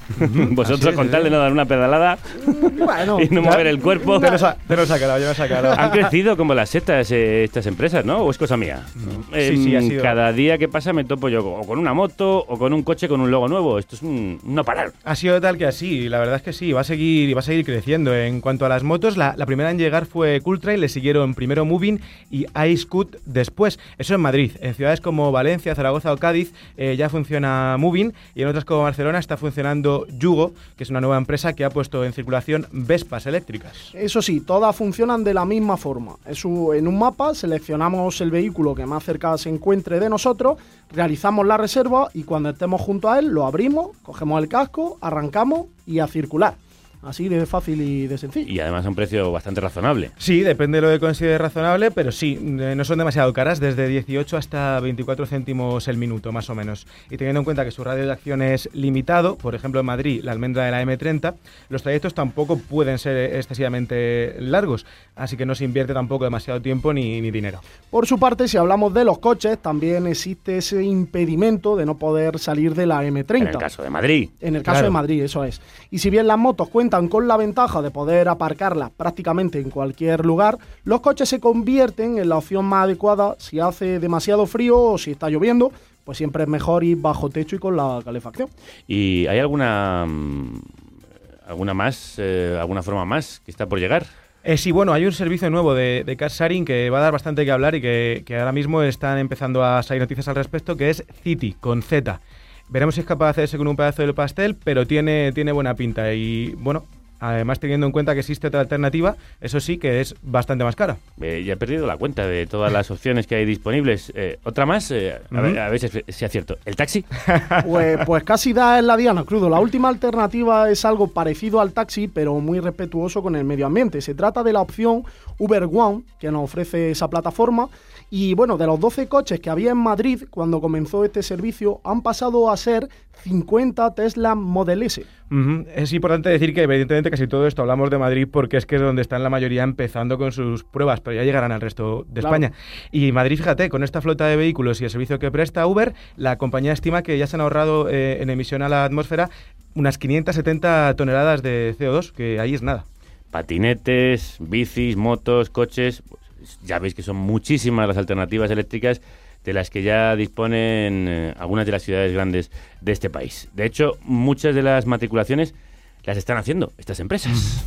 Vosotros con tal de no dar una pedalada bueno, y no mover el cuerpo. Te lo, sacado, ya me ha sacado. Han crecido como las setas eh, estas empresas, ¿no? ¿O es cosa mía? sí, sí, Cada día que pasa me topo yo o con una moto o con un coche con un logo nuevo. Esto es un no parar. Ha sido tal que así, la verdad es que sí, va a seguir, va a seguir creciendo. En cuanto a las motos, la, primera en llegar fue Cultra y le siguieron primero Moving y iScoot después. Eso en Madrid. En ciudades como Valencia, Zaragoza o Cádiz eh, ya funciona Moving y en otras como Barcelona está funcionando Yugo, que es una nueva empresa que ha puesto en circulación Vespas eléctricas. Eso sí, todas funcionan de la misma forma. en un mapa seleccionamos el vehículo que más cerca se encuentre de nosotros, realizamos la reserva y cuando estemos junto a él lo abrimos, cogemos el casco, arrancamos y a circular. Así de fácil y de sencillo. Y además a un precio bastante razonable. Sí, depende de lo que considere razonable, pero sí, eh, no son demasiado caras, desde 18 hasta 24 céntimos el minuto, más o menos. Y teniendo en cuenta que su radio de acción es limitado, por ejemplo en Madrid, la almendra de la M30, los trayectos tampoco pueden ser excesivamente largos, así que no se invierte tampoco demasiado tiempo ni, ni dinero. Por su parte, si hablamos de los coches, también existe ese impedimento de no poder salir de la M30. En el caso de Madrid. En el caso de Madrid, eso es. Y si bien las motos cuentan con la ventaja de poder aparcarlas prácticamente en cualquier lugar, los coches se convierten en la opción más adecuada si hace demasiado frío o si está lloviendo, pues siempre es mejor ir bajo techo y con la calefacción. ¿Y hay alguna mm, alguna más, eh, alguna forma más que está por llegar? Eh, sí, bueno, hay un servicio nuevo de, de car sharing que va a dar bastante que hablar y que, que, ahora mismo están empezando a salir noticias al respecto, que es City, con Z. Veremos si es capaz de hacerse con un pedazo del pastel, pero tiene, tiene buena pinta. Y bueno, Además, teniendo en cuenta que existe otra alternativa, eso sí que es bastante más cara. Eh, ya he perdido la cuenta de todas las opciones que hay disponibles. Eh, ¿Otra más? Eh, a, ver, a, ver, si, es cierto. ¿El taxi? [LAUGHS] Pues, pues casi da en la diana, crudo. La última alternativa es algo parecido al taxi, pero muy respetuoso con el medio ambiente. Se trata de la opción Uber One, que nos ofrece esa plataforma. Y bueno, de los 12 coches que había en Madrid cuando comenzó este servicio, han pasado a ser 50 Tesla Model S. Es importante decir que evidentemente casi todo esto hablamos de Madrid porque es que es donde están la mayoría empezando con sus pruebas, pero ya llegarán al resto de España. Y Madrid, fíjate, con esta flota de vehículos y el servicio que presta Uber, la compañía estima que ya se han ahorrado eh, en emisión a la atmósfera unas 570 toneladas de CO2, que ahí es nada. Patinetes, bicis, motos, coches, pues, ya veis que son muchísimas las alternativas eléctricas de las que ya disponen eh, algunas de las ciudades grandes de este país. De hecho, muchas de las matriculaciones las están haciendo estas empresas.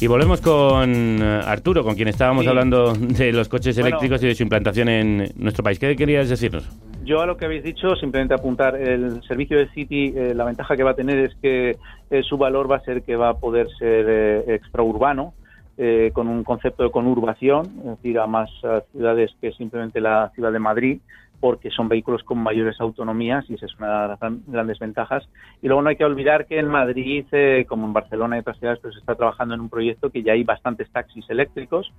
Y volvemos con eh, Arturo, con quien estábamos hablando de los coches eléctricos y de su implantación en nuestro país. ¿Qué querías decirnos? Yo a lo que habéis dicho, simplemente apuntar, el servicio de City, eh, la ventaja que va a tener es que su valor va a ser que va a poder ser extraurbano, eh, con un concepto de conurbación, es decir, a más ciudades que simplemente la ciudad de Madrid, porque son vehículos con mayores autonomías y esa es una de las grandes ventajas. Y luego no hay que olvidar que en Madrid, eh, como en Barcelona y otras ciudades, pues se está trabajando en un proyecto que ya hay bastantes taxis eléctricos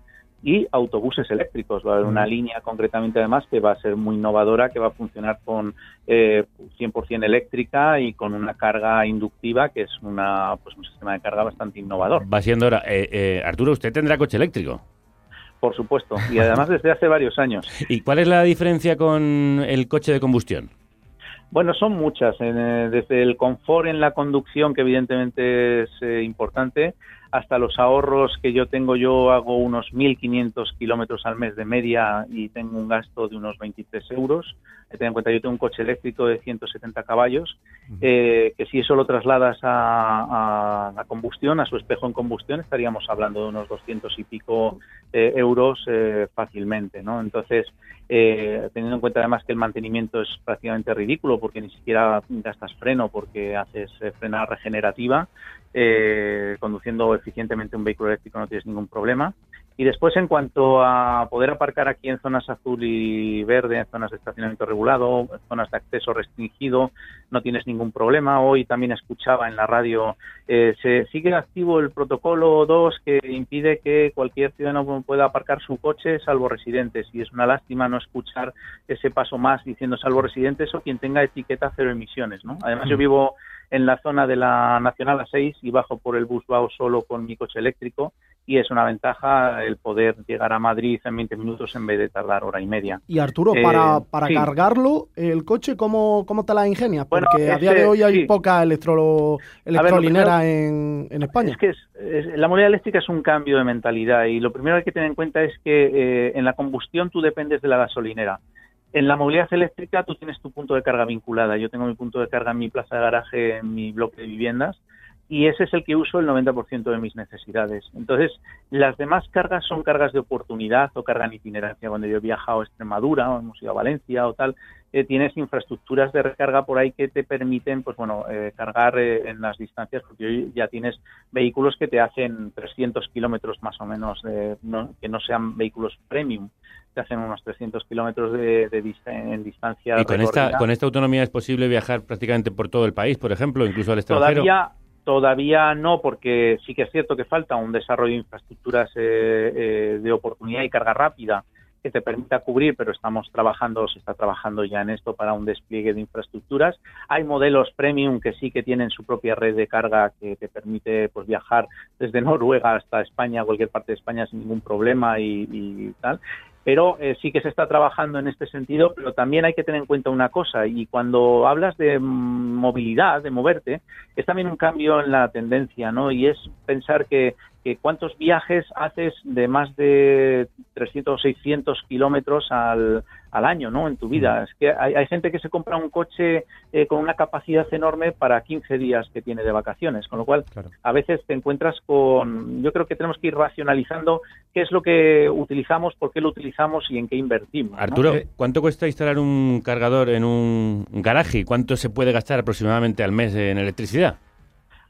y autobuses eléctricos. Va a haber una línea concretamente además que va a ser muy innovadora, que va a funcionar con eh, 100% eléctrica y con una carga inductiva, que es una, pues, un sistema de carga bastante innovador. Va siendo hora. Eh, eh, Arturo, ¿usted tendrá coche eléctrico? Por supuesto, y además desde hace varios años. [LAUGHS] ¿Y cuál es la diferencia con el coche de combustión? Bueno, son muchas, eh, desde el confort en la conducción, que evidentemente es eh, importante, hasta los ahorros que yo tengo. Yo hago unos 1.500 kilómetros al mes de media y tengo un gasto de unos 23 euros. Ten en cuenta, yo tengo un coche eléctrico de 170 caballos, eh, que si eso lo trasladas a, la combustión, a su espejo en combustión, estaríamos hablando de unos 200 y pico eh, euros eh, fácilmente, ¿no? Entonces, teniendo en cuenta además que el mantenimiento es prácticamente ridículo porque ni siquiera gastas freno porque haces frenada regenerativa, conduciendo eficientemente un vehículo eléctrico no tienes ningún problema. Y después, en cuanto a poder aparcar aquí en zonas azul y verde, en zonas de estacionamiento regulado, zonas de acceso restringido, no tienes ningún problema. Hoy también escuchaba en la radio, eh, se sigue activo el protocolo 2 que impide que cualquier ciudadano pueda aparcar su coche salvo residentes. Y es una lástima no escuchar ese paso más diciendo salvo residentes o quien tenga etiqueta cero emisiones. ¿no? Además, yo vivo en la zona de la Nacional A6 y bajo por el bus Busbao solo con mi coche eléctrico y es una ventaja el poder llegar a Madrid en 20 minutos en vez de tardar hora y media. Y Arturo, para, eh, para cargarlo, el coche, ¿cómo, cómo te la ingenias? Porque a día de hoy hay poca electro, electrolinera en, en, España. Es que la movilidad eléctrica es un cambio de mentalidad y lo primero que hay que tener en cuenta es que eh, en la combustión tú dependes de la gasolinera. En la movilidad eléctrica tú tienes tu punto de carga vinculada. Yo tengo mi punto de carga en mi plaza de garaje, en mi bloque de viviendas, y ese es el que uso el 90% de mis necesidades. Entonces, las demás cargas son cargas de oportunidad o carga en itinerancia. Cuando yo he viajado a Extremadura o hemos ido a Valencia o tal, eh, tienes infraestructuras de recarga por ahí que te permiten, pues bueno, eh, cargar eh, en las distancias, porque ya tienes vehículos que te hacen 300 kilómetros más o menos, que no sean vehículos premium te hacen unos 300 kilómetros de, en distancia. ¿Y con esta, con esta autonomía es posible viajar prácticamente por todo el país, por ejemplo, incluso al extranjero? Todavía, Todavía no, porque sí que es cierto que falta un desarrollo de infraestructuras eh, eh, de oportunidad y carga rápida que te permita cubrir, pero estamos trabajando, se está trabajando ya en esto para un despliegue de infraestructuras. Hay modelos premium que sí que tienen su propia red de carga que te permite pues viajar desde [LAUGHS] Noruega hasta España, cualquier parte de España sin ningún problema y, y tal pero eh, sí que se está trabajando en este sentido, pero también hay que tener en cuenta una cosa, y cuando hablas de movilidad, de moverte, es también un cambio en la tendencia, ¿no? Y es pensar que que cuántos viajes haces de más de 300 o 600 kilómetros al, al año, ¿no? En tu vida. Es que hay, hay gente que se compra un coche eh, con una capacidad enorme para 15 días que tiene de vacaciones, con lo cual a veces te encuentras con. Yo creo que tenemos que ir racionalizando qué es lo que utilizamos, por qué lo utilizamos y en qué invertimos. Arturo, ¿cuánto cuesta instalar un cargador en un garaje? ¿Cuánto se puede gastar aproximadamente al mes en electricidad?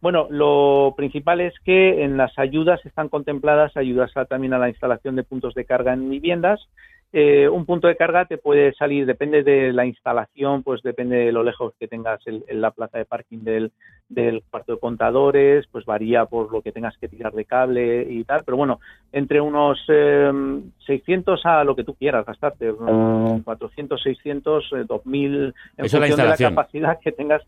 Bueno, lo principal es que en las ayudas están contempladas ayudas también a la instalación de puntos de carga en viviendas. Eh, un punto de carga te puede salir, depende de la instalación, pues depende de lo lejos que tengas en la plaza de parking del, del cuarto de contadores, pues varía por lo que tengas que tirar de cable y tal, pero bueno, entre unos 600 eh, a lo que tú quieras gastarte, 400, 600, 2000, en función de la capacidad que tengas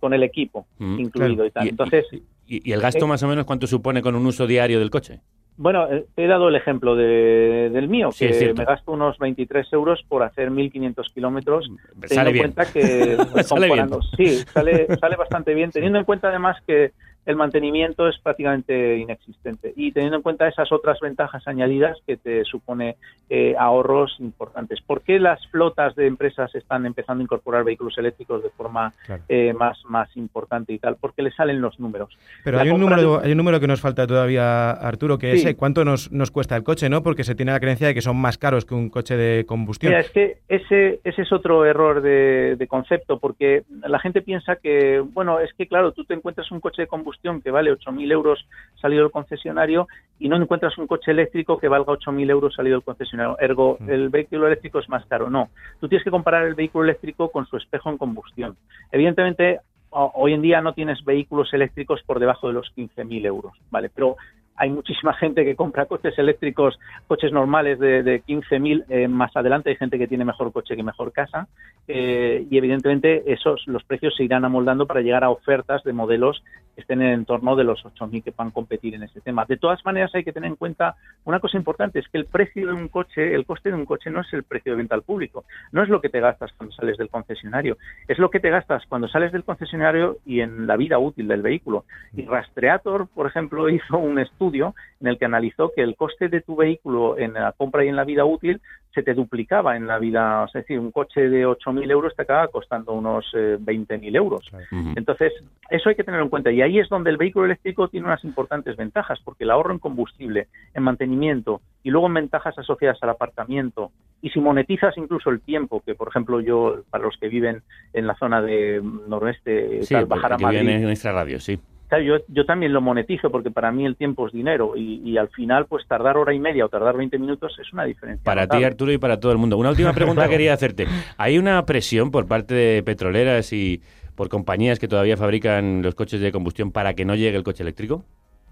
con el equipo mm, incluido y tal. Entonces, y, el gasto eh, más o menos cuánto supone con un uso diario del coche? Bueno, eh, he dado el ejemplo de, del mío, que me gasto unos 23 euros por hacer 1.500 kilómetros, teniendo en cuenta que... [LAUGHS] sale bien. Sí, sale, sale bastante bien, [LAUGHS] teniendo en cuenta además que el mantenimiento es prácticamente inexistente. Y teniendo en cuenta esas otras ventajas añadidas que te supone eh, ahorros importantes. ¿Por qué las flotas de empresas están empezando a incorporar vehículos eléctricos de forma eh, más, más importante y tal? Porque le salen los números. Pero hay un, número, hay un número que nos falta todavía, Arturo, que es cuánto nos, nos cuesta el coche, ¿no? Porque se tiene la creencia de que son más caros que un coche de combustión. Mira, es que ese, ese es otro error de, de concepto, porque la gente piensa que, bueno, es que claro, tú te encuentras un coche de combustión combustión que vale 8.000 euros salido del concesionario y no encuentras un coche eléctrico que valga 8.000 euros salido del concesionario. Ergo, Mm. el vehículo eléctrico es más caro. No, tú tienes que comparar el vehículo eléctrico con su espejo en combustión. Evidentemente, ho- hoy en día no tienes vehículos eléctricos por debajo de los 15.000 euros, ¿vale? Pero hay muchísima gente que compra coches eléctricos, coches normales de, de 15.000, eh, más adelante hay gente que tiene mejor coche que mejor casa, eh, y evidentemente esos los precios se irán amoldando para llegar a ofertas de modelos que estén en el entorno de los 8.000 que puedan competir en ese tema. De todas maneras hay que tener en cuenta una cosa importante, es que el precio de un coche, el coste de un coche no es el precio de venta al público, no es lo que te gastas cuando sales del concesionario, es lo que te gastas cuando sales del concesionario y en la vida útil del vehículo. Y Rastreator, por ejemplo, [LAUGHS] hizo un estudio en el que analizó que el coste de tu vehículo en la compra y en la vida útil se te duplicaba en la vida, es decir, un coche de 8.000 euros te acaba costando unos eh, 20.000 euros. Entonces, eso hay que tenerlo en cuenta. Y ahí es donde el vehículo eléctrico tiene unas importantes ventajas, porque el ahorro en combustible, en mantenimiento y luego en ventajas asociadas al aparcamiento, y si monetizas incluso el tiempo, que por ejemplo yo, para los que viven en la zona de noroeste, Sí, tal, bajar a Madrid, en nuestra radio, sí. Claro, yo, yo también lo monetizo porque para mí el tiempo es dinero y, y al final pues tardar hora y media o tardar 20 minutos es una diferencia. Para ti. Arturo, y para todo el mundo. Una última [LAUGHS] pregunta Claro. quería hacerte. ¿Hay una presión por parte de petroleras y por compañías que todavía fabrican los coches de combustión para que no llegue el coche eléctrico?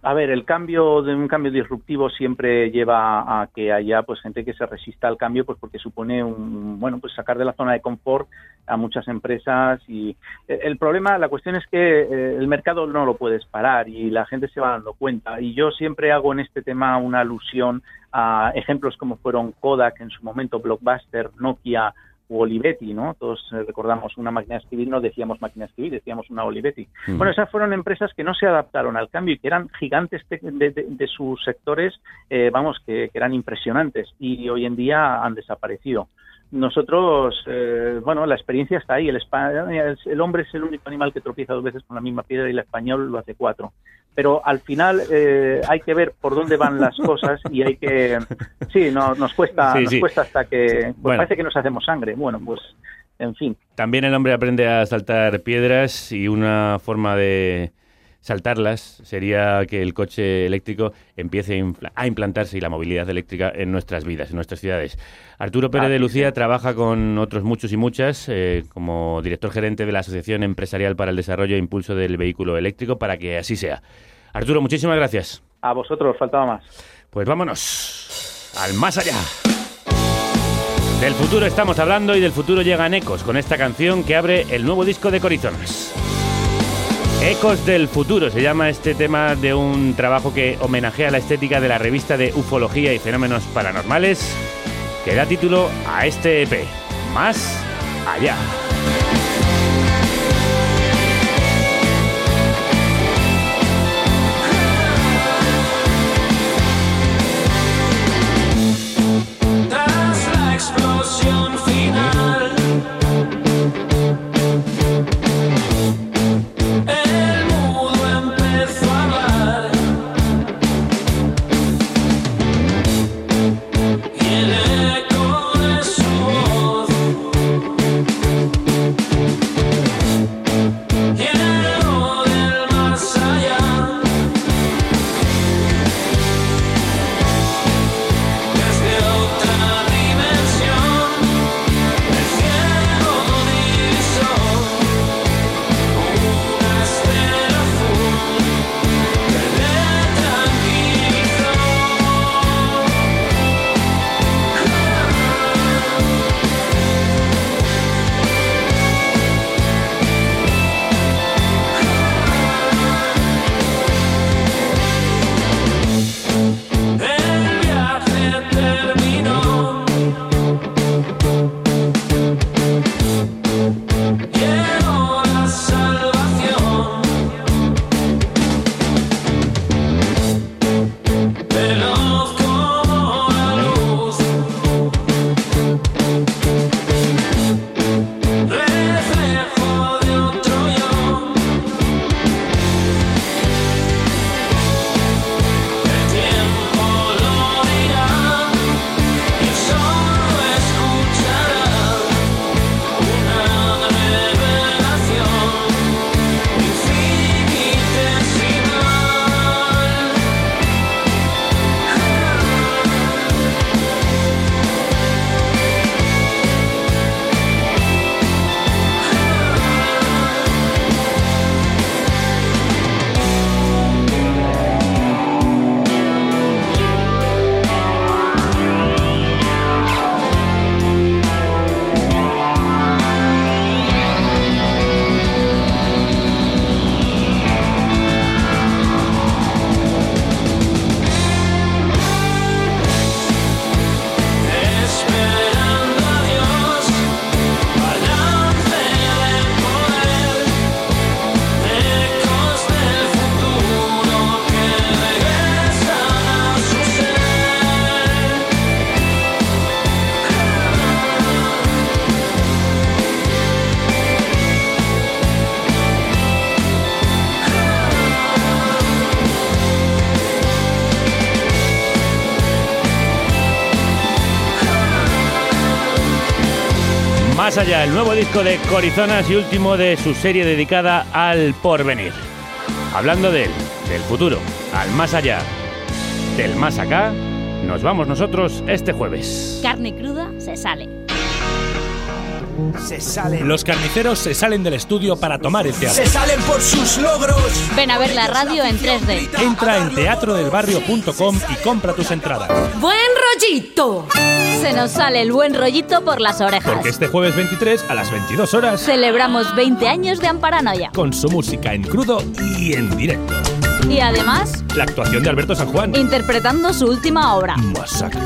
A ver, el cambio de un cambio disruptivo siempre lleva a que haya pues gente que se resista al cambio, pues porque supone un bueno pues sacar de la zona de confort a muchas empresas y eh, el problema, la cuestión es que eh, el mercado no lo puedes parar y la gente se va dando cuenta. Y yo siempre hago en este tema una alusión a ejemplos como fueron Kodak en su momento, Blockbuster, Nokia Olivetti, ¿no? Todos eh, recordamos una máquina de escribir, no decíamos máquina de escribir, decíamos una Olivetti. Mm. Bueno, esas fueron empresas que no se adaptaron al cambio y que eran gigantes de, de- de- de sus sectores, eh, vamos, que, que eran impresionantes y hoy en día han desaparecido. Nosotros, eh, bueno, la experiencia está ahí. El, espa- el, el hombre es el único animal que tropieza dos veces con la misma piedra y el español lo hace cuatro. Pero al final eh, hay que ver por dónde van las cosas y hay que... Sí, no, nos cuesta, Sí, nos sí. cuesta hasta que... Pues Bueno. parece que nos hacemos sangre. Bueno, pues, en fin. También el hombre aprende a saltar piedras y una forma de saltarlas sería que el coche eléctrico empiece a implantarse y la movilidad eléctrica en nuestras vidas, en nuestras ciudades. Arturo Pérez de Así Lucía trabaja con otros muchos y muchas eh, como director gerente de la Asociación Empresarial para el Desarrollo e Impulso del Vehículo Eléctrico para que así sea. Arturo, muchísimas gracias. A vosotros faltaba más. Pues vámonos al más allá. Del futuro estamos hablando y del futuro llegan Ecos con esta canción que abre el nuevo disco de Corizonas. Ecos del futuro se llama este tema de un trabajo que homenajea la estética de la revista de ufología y fenómenos paranormales que da título a este EP. Más allá. Más allá, el nuevo disco de Corizonas y último de su serie dedicada al porvenir. Hablando de él, del futuro, al más allá, del más acá, nos vamos nosotros este jueves. Carne cruda se sale. Se salen. Los carniceros se salen del estudio para tomar el teatro. Se salen por sus logros. Ven a ver la radio en 3D. Entra en teatrodelbarrio.com y compra tus entradas. ¡Buen rollito! Se nos sale el buen rollito por las orejas. Porque este jueves 23 a las 22 horas Celebramos 20 años de Amparanoia. con su música en crudo y en directo. Y además, La actuación de Alberto San Juan. interpretando su última obra. Masacre.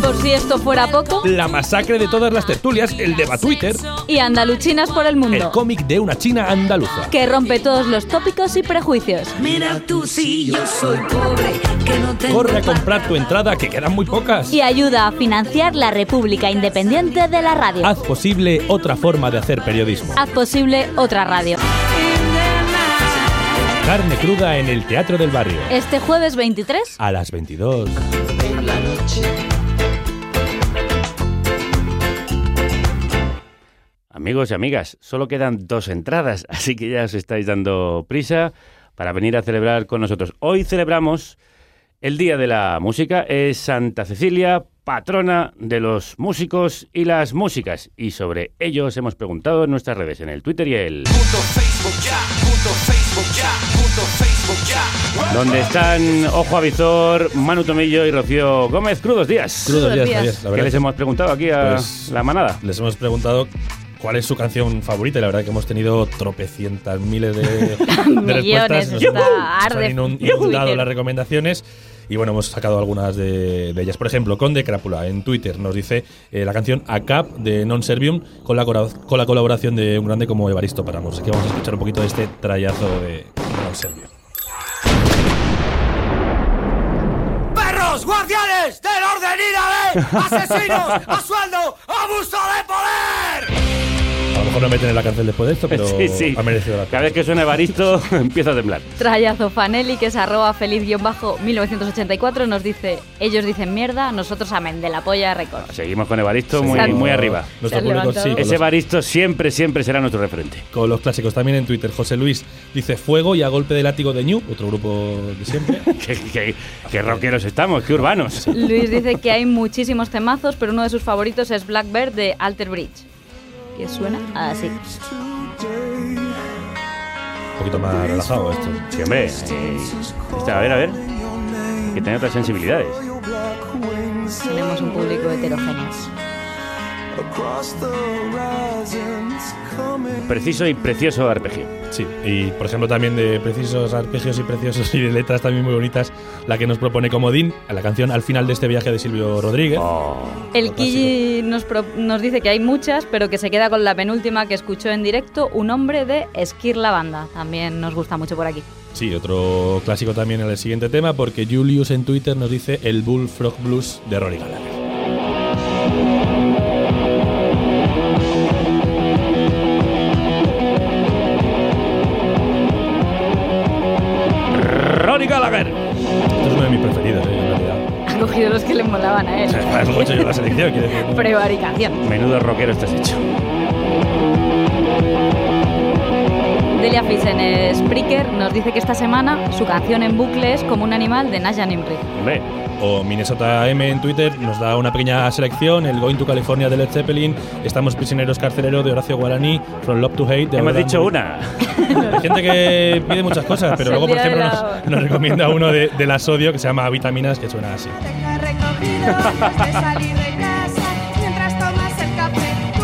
Por si esto fuera poco, La masacre de todas las tertulias, el de Twitter, y andaluchinas por el el mundo. cómic de una china andaluza. Que rompe todos los tópicos y prejuicios. Mira tú si yo soy pobre, que no tengo Corre a comprar tu entrada, que quedan muy pocas. Y ayuda a financiar la República Independiente de la Radio. Haz posible otra forma de hacer periodismo. Haz posible otra radio. Carne cruda en el Teatro del Barrio. Este jueves 23 A las 22. Amigos y amigas, solo quedan dos entradas, [LAUGHS] así que ya os estáis dando prisa para venir a celebrar con nosotros. Hoy celebramos el Día de la Música, es Santa Cecilia, patrona de los músicos y las músicas, y sobre ello os hemos preguntado en nuestras redes, en el Twitter y el... Donde están Ojo Avizor, Manu Tomillo y Rocío Gómez. Crudos días. Crudos días, ¿Qué les hemos preguntado aquí a Pues, la manada? Les hemos preguntado cuál es su canción favorita y la verdad que hemos tenido tropecientas miles de, [LAUGHS] de Millones, respuestas. Nos, está nos arde. han inun- inundado las recomendaciones y bueno, hemos sacado algunas de, de ellas. Por ejemplo, Conde Crápula en Twitter nos dice eh, la canción ACAP de Non Servium con la, con la colaboración de un grande como Evaristo Paramos. Así que vamos a escuchar un poquito de este trayazo de Non Servium. ¡Perros, guardianes del orden irabe! [LAUGHS] ¡Asesinos, a sueldo, abuso de poder! Mejor no meten en la cárcel después de esto, pero [LAUGHS] Sí, sí. ha merecido la Cada vez que suena Evaristo [LAUGHS] empieza a temblar. Trayazo Fanelli, que es arroba feliz-1984, nos dice, ellos dicen mierda, nosotros amén de la polla récord. Seguimos con Evaristo Sí, muy, muy arriba. nuestro público, sí, Ese los- Evaristo siempre, siempre será nuestro referente. Con los clásicos también en Twitter. José Luis dice Fuego y a golpe de látigo de Ñu, otro grupo de siempre. [LAUGHS] qué, qué- qué rockeros estamos, qué urbanos. Luis dice que hay muchísimos temazos, pero uno de sus favoritos es Blackbird de Alter Bridge. Que suena así. Un poquito más relajado esto. Sí, hombre. eh, está- a ver, a ver. Que tiene otras sensibilidades. Tenemos un público heterogéneo. Preciso y precioso arpegio. Sí, y por ejemplo también de precisos arpegios y preciosos [LAUGHS] y de letras también muy bonitas, la que nos propone Comodín, a la canción Al final de este viaje de Silvio Rodríguez. El Kiji nos dice que hay muchas, pero que se queda con la penúltima que escuchó en directo, un hombre de Esquir la banda. También nos gusta mucho por aquí. Sí, otro clásico también en el siguiente tema, porque Julius en Twitter nos dice el Bullfrog Blues de Rory Gallagher. Gallagher. Este es uno de mis preferidos, eh, en realidad. Ha cogido los que le molaban a él. Para eso he hecho yo la selección, quiero decir. Prevaricación. Menudo rockero estás hecho. Delia Fish en Spreaker nos dice que esta semana su canción en bucle es como un animal de Naja Nimri. Hombre. O Minnesota M en Twitter nos da una pequeña selección, el Going to California de Led Zeppelin, Estamos prisioneros carceleros de Horacio Guaraní, From Love to Hate de Hemos Abraham dicho una. [LAUGHS] Hay gente que pide muchas cosas, pero luego, por ejemplo, nos, nos recomienda uno de, de la sodio que se llama Vitaminas, que suena así. recogido antes de salir de casa. Mientras tomas el café, tu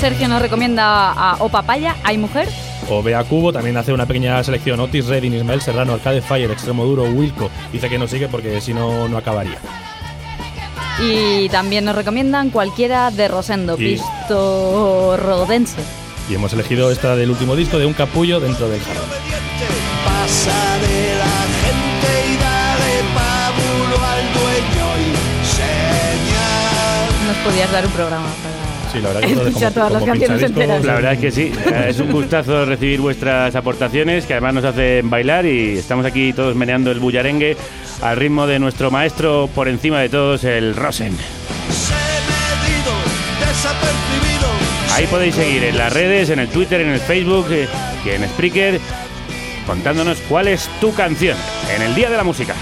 Sergio nos recomienda a O Papaya, Hay Mujer. O Bea Cubo también hace una pequeña selección. Otis Redding, Ismael Serrano, Arcade Fire, Extremo Duro, Wilco. Dice que no sigue porque si no, no acabaría. Y también nos recomiendan cualquiera de Rosendo, Y- Pisto Rodense. Y hemos elegido esta del último disco de Un Capullo dentro del jardín. Pasa de la gente y da de pábulo al dueño y señal. Nos podías dar un programa para. Sí, la verdad que Escucha todas las canciones enteras. La verdad es que sí, eh, es un gustazo recibir vuestras aportaciones que además nos hacen bailar y estamos aquí todos meneando el bullarengue al ritmo de nuestro maestro por encima de todos, el Rosen. Ahí podéis seguir en las redes, en el Twitter, en el Facebook eh, y en Spreaker contándonos cuál es tu canción en el Día de la Música.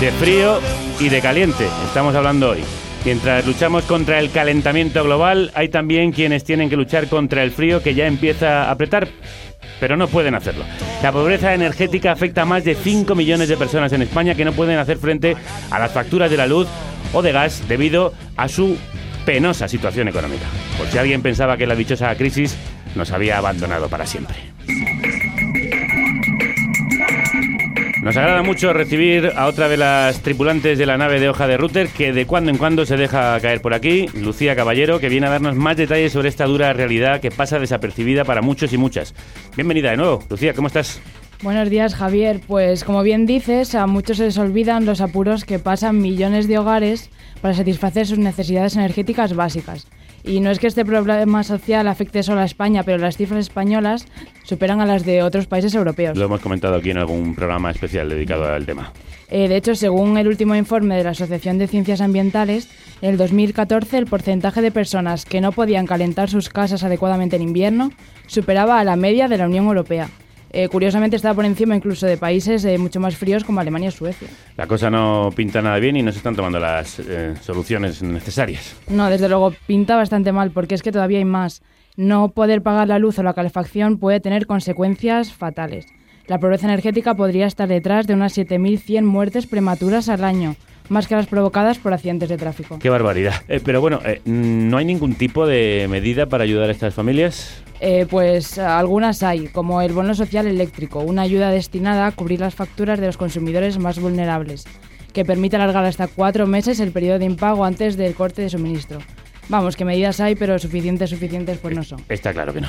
De frío y de caliente. Estamos hablando hoy. Mientras luchamos contra el calentamiento global, hay también quienes tienen que luchar contra el frío que ya empieza a apretar, pero no pueden hacerlo. La pobreza energética afecta a más de 5 millones de personas en España que no pueden hacer frente a las facturas de la luz o de gas debido a su penosa situación económica. Por si alguien pensaba que la dichosa crisis nos había abandonado para siempre. Nos agrada mucho recibir a otra de las tripulantes de la nave de hoja de router que de cuando en cuando se deja caer por aquí, Lucía Caballero, que viene a darnos más detalles sobre esta dura realidad que pasa desapercibida para muchos y muchas. Bienvenida de nuevo, Lucía, ¿cómo estás? Buenos días, Javier. Pues como bien dices, a muchos se les olvidan los apuros que pasan millones de hogares para satisfacer sus necesidades energéticas básicas. Y no es que este problema social afecte solo a España, pero las cifras españolas superan a las de otros países europeos. Lo hemos comentado aquí en algún programa especial dedicado al tema. Eh, de hecho, según el último informe de la Asociación de Ciencias Ambientales, en el 2014 el porcentaje de personas que no podían calentar sus casas adecuadamente en invierno superaba a la media de la Unión Europea. Eh, curiosamente está por encima incluso de países eh, mucho más fríos como Alemania o Suecia. La cosa no pinta nada bien y no se están tomando las eh, soluciones necesarias. No, desde luego pinta bastante mal porque es que todavía hay más. No poder pagar la luz o la calefacción puede tener consecuencias fatales. La pobreza energética podría estar detrás de unas 7.100 muertes prematuras al año, más que las provocadas por accidentes de tráfico. Qué barbaridad. Eh, pero bueno, eh, ¿no hay ningún tipo de medida para ayudar a estas familias? Eh, pues algunas hay, como el bono social eléctrico, una ayuda destinada a cubrir las facturas de los consumidores más vulnerables, que permite alargar hasta cuatro meses el periodo de impago antes del corte de suministro. Vamos, que medidas hay, pero suficientes, suficientes, pues no son. Está claro que no.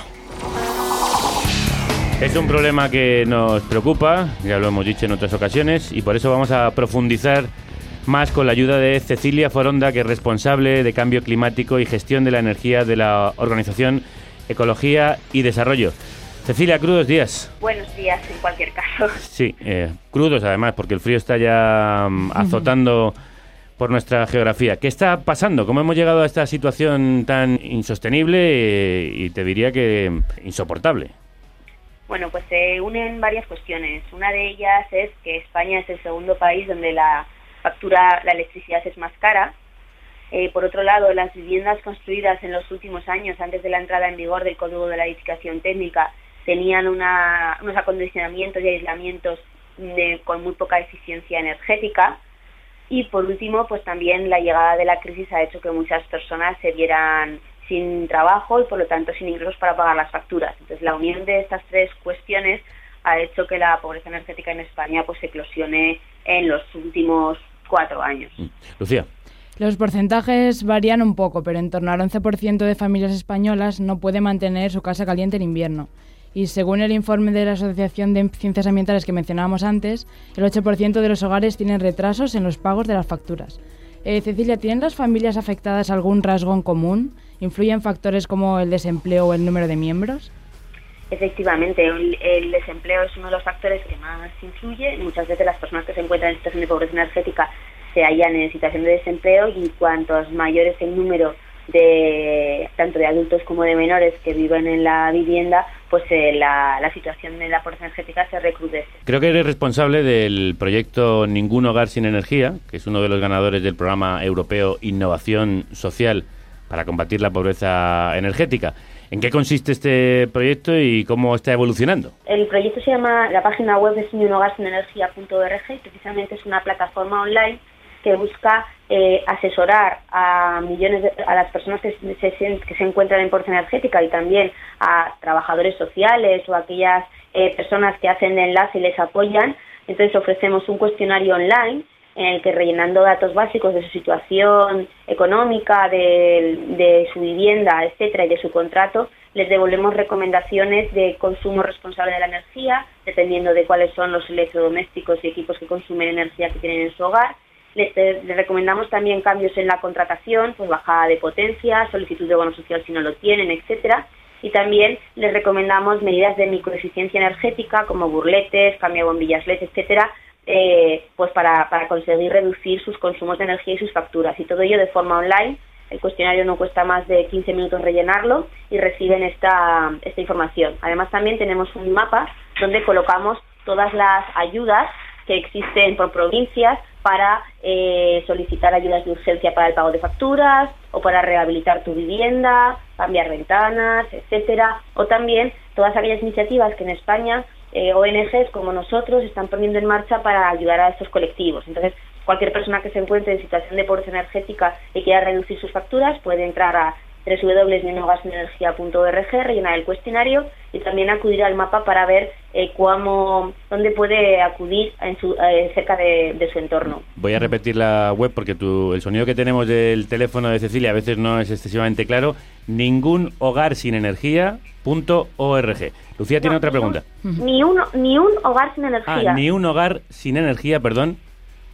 Es un problema que nos preocupa, ya lo hemos dicho en otras ocasiones, y por eso vamos a profundizar más con la ayuda de Cecilia Foronda, que es responsable de cambio climático y gestión de la energía de la organización Ecología y Desarrollo. Cecilia, crudos días. Buenos días, en cualquier caso. Sí, eh, crudos además, porque el frío está ya mm, azotando por nuestra geografía. ¿Qué está pasando? ¿Cómo hemos llegado a esta situación tan insostenible eh, y te diría que insoportable? Bueno, pues se unen varias cuestiones. Una de ellas es que España es el segundo país donde la factura, la electricidad es más cara. Eh, por otro lado, las viviendas construidas en los últimos años, antes de la entrada en vigor del Código de la Edificación Técnica, tenían una- unos acondicionamientos y aislamientos de- con muy poca eficiencia energética. Y por último, pues también la llegada de la crisis ha hecho que muchas personas se vieran sin trabajo y por lo tanto sin ingresos para pagar las facturas. Entonces, la unión de estas tres cuestiones ha hecho que la pobreza energética en España pues eclosione en los últimos cuatro años. Lucía. Los porcentajes varían un poco, pero en torno al 11% de familias españolas no puede mantener su casa caliente en invierno. Y según el informe de la Asociación de Ciencias Ambientales que mencionábamos antes, el 8% de los hogares tienen retrasos en los pagos de las facturas. Eh, Cecilia, ¿tienen las familias afectadas algún rasgo en común? ¿Influyen factores como el desempleo o el número de miembros? Efectivamente, el, desempleo es uno de los factores que más influye. Muchas veces las personas que se encuentran en situación de pobreza energética se hallan en situación de desempleo y cuantos mayor es el número de tanto de adultos como de menores que viven en la vivienda, pues eh, la, la situación de la pobreza energética se recrudece. Creo que eres responsable del proyecto Ningún Hogar sin Energía, que es uno de los ganadores del programa europeo Innovación Social para combatir la pobreza energética. ¿En qué consiste este proyecto y cómo está evolucionando? El proyecto se llama, la página web es niunhogarsinenergia.org y precisamente es una plataforma online que busca eh, asesorar a millones de, a las personas que se, que se encuentran en pobreza energética y también a trabajadores sociales o a aquellas eh, personas que hacen enlace y les apoyan. Entonces ofrecemos un cuestionario online en el que rellenando datos básicos de su situación económica, de, su vivienda, etcétera, y de su contrato, les devolvemos recomendaciones de consumo responsable de la energía, dependiendo de cuáles son los electrodomésticos y equipos que consumen energía que tienen en su hogar. Les, eh, les recomendamos también cambios en la contratación, pues bajada de potencia, solicitud de bono social si no lo tienen, etcétera. Y también les recomendamos medidas de microeficiencia energética como burletes, cambio de bombillas LED, etcétera, eh, pues para, para conseguir reducir sus consumos de energía y sus facturas. Y todo ello de forma online el cuestionario no cuesta más de 15 minutos rellenarlo y reciben esta, esta información. Además también tenemos un mapa donde colocamos todas las ayudas que existen por provincias para eh, solicitar ayudas de urgencia para el pago de facturas o para rehabilitar tu vivienda, cambiar ventanas, etcétera, o también todas aquellas iniciativas que en España eh, ONGs como nosotros están poniendo en marcha para ayudar a estos colectivos. Entonces, cualquier persona que se encuentre en situación de pobreza energética y quiera reducir sus facturas puede entrar a www.minogasenergia.org, rellenar el cuestionario y también acudir al mapa para ver eh, cómo, dónde puede acudir en su, eh, cerca de, de su entorno. Voy a repetir la web porque tu, el sonido que tenemos del teléfono de Cecilia a veces no es excesivamente claro. Ningún hogar sin energía.org. Lucía tiene otra pregunta. Ni, uno, ni un hogar sin Ah, energía. ni un hogar sin energía, perdón, punto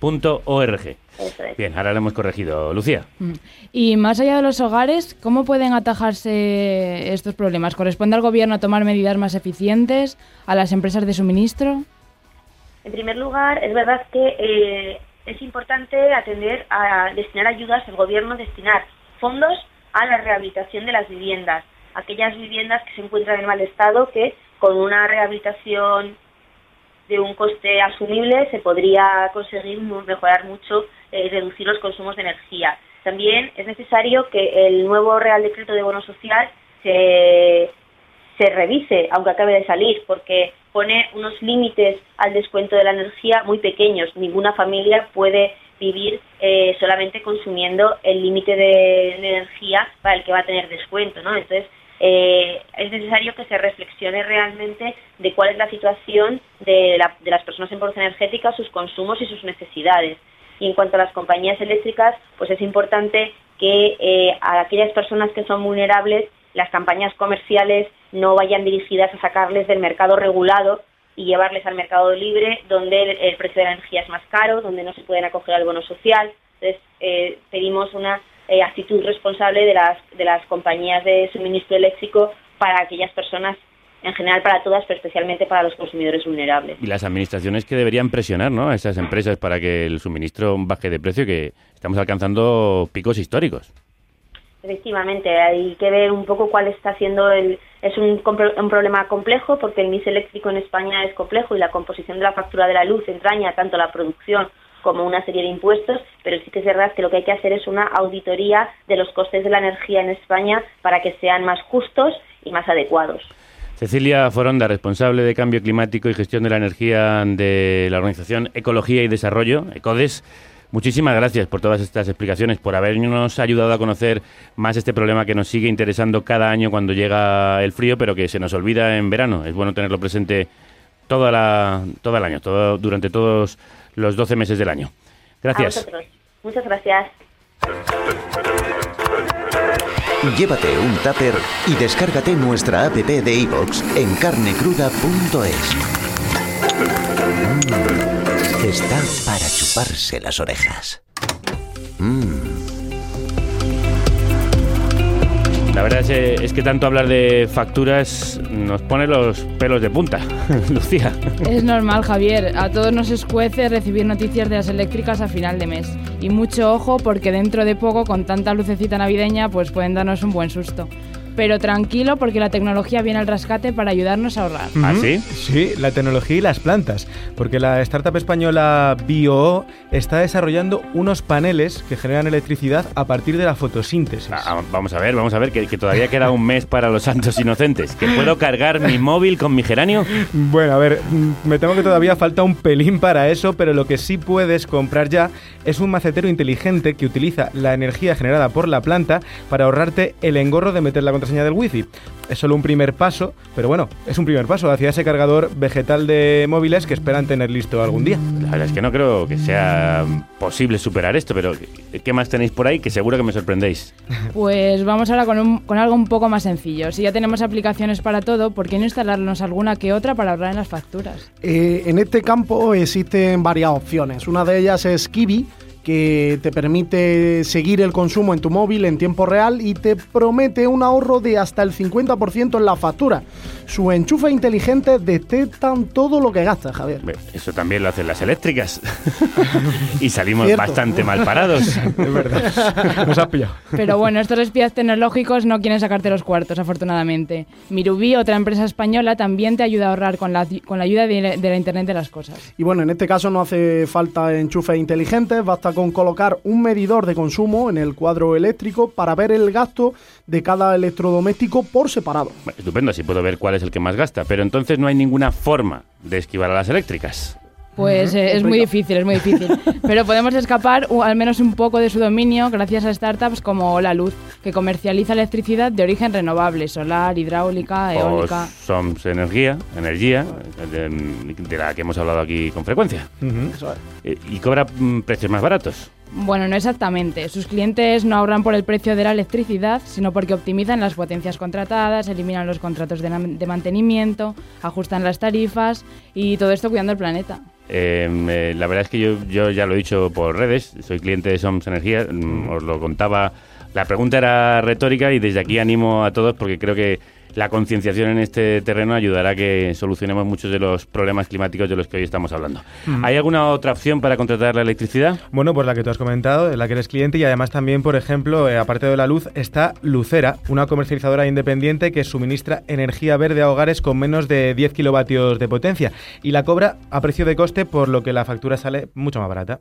.org. Es. Bien, ahora lo hemos corregido. Lucía. Mm. Y más allá de los hogares, ¿cómo pueden atajarse estos problemas? ¿Corresponde al gobierno tomar medidas más eficientes? ¿A las empresas de suministro? En primer lugar, es verdad que eh, es importante atender a destinar ayudas, el gobierno destinar fondos a la rehabilitación de las viviendas, aquellas viviendas que se encuentran en mal estado que con una rehabilitación de un coste asumible se podría conseguir mejorar mucho eh, y reducir los consumos de energía. También es necesario que el nuevo Real Decreto de Bono Social se, se revise, aunque acabe de salir, porque pone unos límites al descuento de la energía muy pequeños. Ninguna familia puede vivir eh, solamente consumiendo el límite de, de energía para el que va a tener descuento, ¿no? Entonces, eh, es necesario que se reflexione realmente de cuál es la situación de, la- de las personas en pobreza energética, sus consumos y sus necesidades. Y en cuanto a las compañías eléctricas, pues es importante que eh, a aquellas personas que son vulnerables, las campañas comerciales no vayan dirigidas a sacarles del mercado regulado y llevarles al mercado libre, donde el, el precio de la energía es más caro, donde no se pueden acoger al bono social. Entonces, eh, pedimos una eh, actitud responsable de las, de las compañías de suministro eléctrico para aquellas personas, en general para todas, pero especialmente para los consumidores vulnerables. Y las administraciones que deberían presionar ¿no? a esas empresas para que el suministro baje de precio, que estamos alcanzando picos históricos. Efectivamente, hay que ver un poco cuál está siendo el... Es un, un problema complejo porque el mix eléctrico en España es complejo y la composición de la factura de la luz entraña tanto la producción como una serie de impuestos, pero sí que es verdad que lo que hay que hacer es una auditoría de los costes de la energía en España para que sean más justos y más adecuados. Cecilia Foronda, responsable de Cambio Climático y Gestión de la Energía de la Organización Ecología y Desarrollo, ECODES. Muchísimas gracias por todas estas explicaciones, por habernos ayudado a conocer más este problema que nos sigue interesando cada año cuando llega el frío, pero que se nos olvida en verano. Es bueno tenerlo presente toda la, todo el año, todo, durante todos los 12 meses del año. Gracias. Muchas gracias. Llévate un tupper y descárgate nuestra app de iVoox en carnecruda.es. Mm, está para chuparse las orejas. Mm. La verdad es, eh, es que tanto hablar de facturas nos pone los pelos de punta, [LAUGHS] Lucía. Es normal, Javier. A todos nos escuece recibir noticias de las eléctricas a final de mes. Y mucho ojo porque dentro de poco, con tanta lucecita navideña, pues pueden darnos un buen susto. Pero tranquilo porque la tecnología viene al rescate para ayudarnos a ahorrar. ¿Ah, Ujú. Sí, la tecnología y las plantas. Porque la startup española BioO está desarrollando unos paneles que generan electricidad a partir de la fotosíntesis. Ah, vamos a ver, vamos a ver, que, que todavía queda un mes para los santos inocentes. ¿Que puedo cargar mi móvil con mi geranio? Bueno, a ver, me temo que todavía falta un pelín para eso, pero lo que sí puedes comprar ya es un macetero inteligente que utiliza la energía generada por la planta para ahorrarte el engorro de meterla contra contraseña del wifi. Es solo un primer paso, pero bueno, es un primer paso hacia ese cargador vegetal de móviles que esperan tener listo algún día. La verdad es que no creo que sea posible superar esto, pero ¿qué más tenéis por ahí? Que seguro que me sorprendéis. [LAUGHS] Pues vamos ahora con, un- con algo un poco más sencillo. Si ya tenemos aplicaciones para todo, ¿por qué no instalarnos alguna que otra para ahorrar en las facturas? Eh, en este campo existen varias opciones. Una de ellas es Kiwi, que te permite seguir el consumo en tu móvil en tiempo real y te promete un ahorro de hasta el 50% en la factura. Sus enchufes inteligentes detectan todo lo que gastas, Javier. Eso también lo hacen las eléctricas. [LAUGHS] y salimos Cierto. bastante mal parados. Es verdad. Nos has pillado. Pero bueno, estos espías tecnológicos no quieren sacarte los cuartos, afortunadamente. Mirubí, otra empresa española, también te ayuda a ahorrar con la, con la ayuda de, de la Internet de las cosas. Y bueno, en este caso no hace falta enchufes inteligentes, basta con colocar un medidor de consumo en el cuadro eléctrico para ver el gasto de cada electrodoméstico por separado. Estupendo, así puedo ver cuál es el que más gasta. Pero entonces no hay ninguna forma de esquivar a las eléctricas. Pues eh, es muy difícil, es muy difícil. [LAUGHS] Pero podemos escapar al menos un poco de su dominio gracias a startups como La Luz, que comercializa electricidad de origen renovable, solar, hidráulica, eólica. O Soms Energía, energía de, de la que hemos hablado aquí con frecuencia. Y cobra mm, precios más baratos. Bueno, no exactamente. Sus clientes no ahorran por el precio de la electricidad, sino porque optimizan las potencias contratadas, eliminan los contratos de, mantenimiento, ajustan las tarifas y todo esto cuidando el planeta. Eh, eh, la verdad es que yo, yo ya lo he dicho por redes, soy cliente de Soms Energía, mm, os lo contaba. La pregunta era retórica y desde aquí animo a todos porque creo que la concienciación en este terreno ayudará a que solucionemos muchos de los problemas climáticos de los que hoy estamos hablando. Mm. ¿Hay alguna otra opción para contratar la electricidad? Bueno, pues la que tú has comentado, de la que eres cliente y además también, por ejemplo, eh, aparte de la luz, está Lucera, una comercializadora independiente que suministra energía verde a hogares con menos de 10 kilovatios de potencia y la cobra a precio de coste, por lo que la factura sale mucho más barata.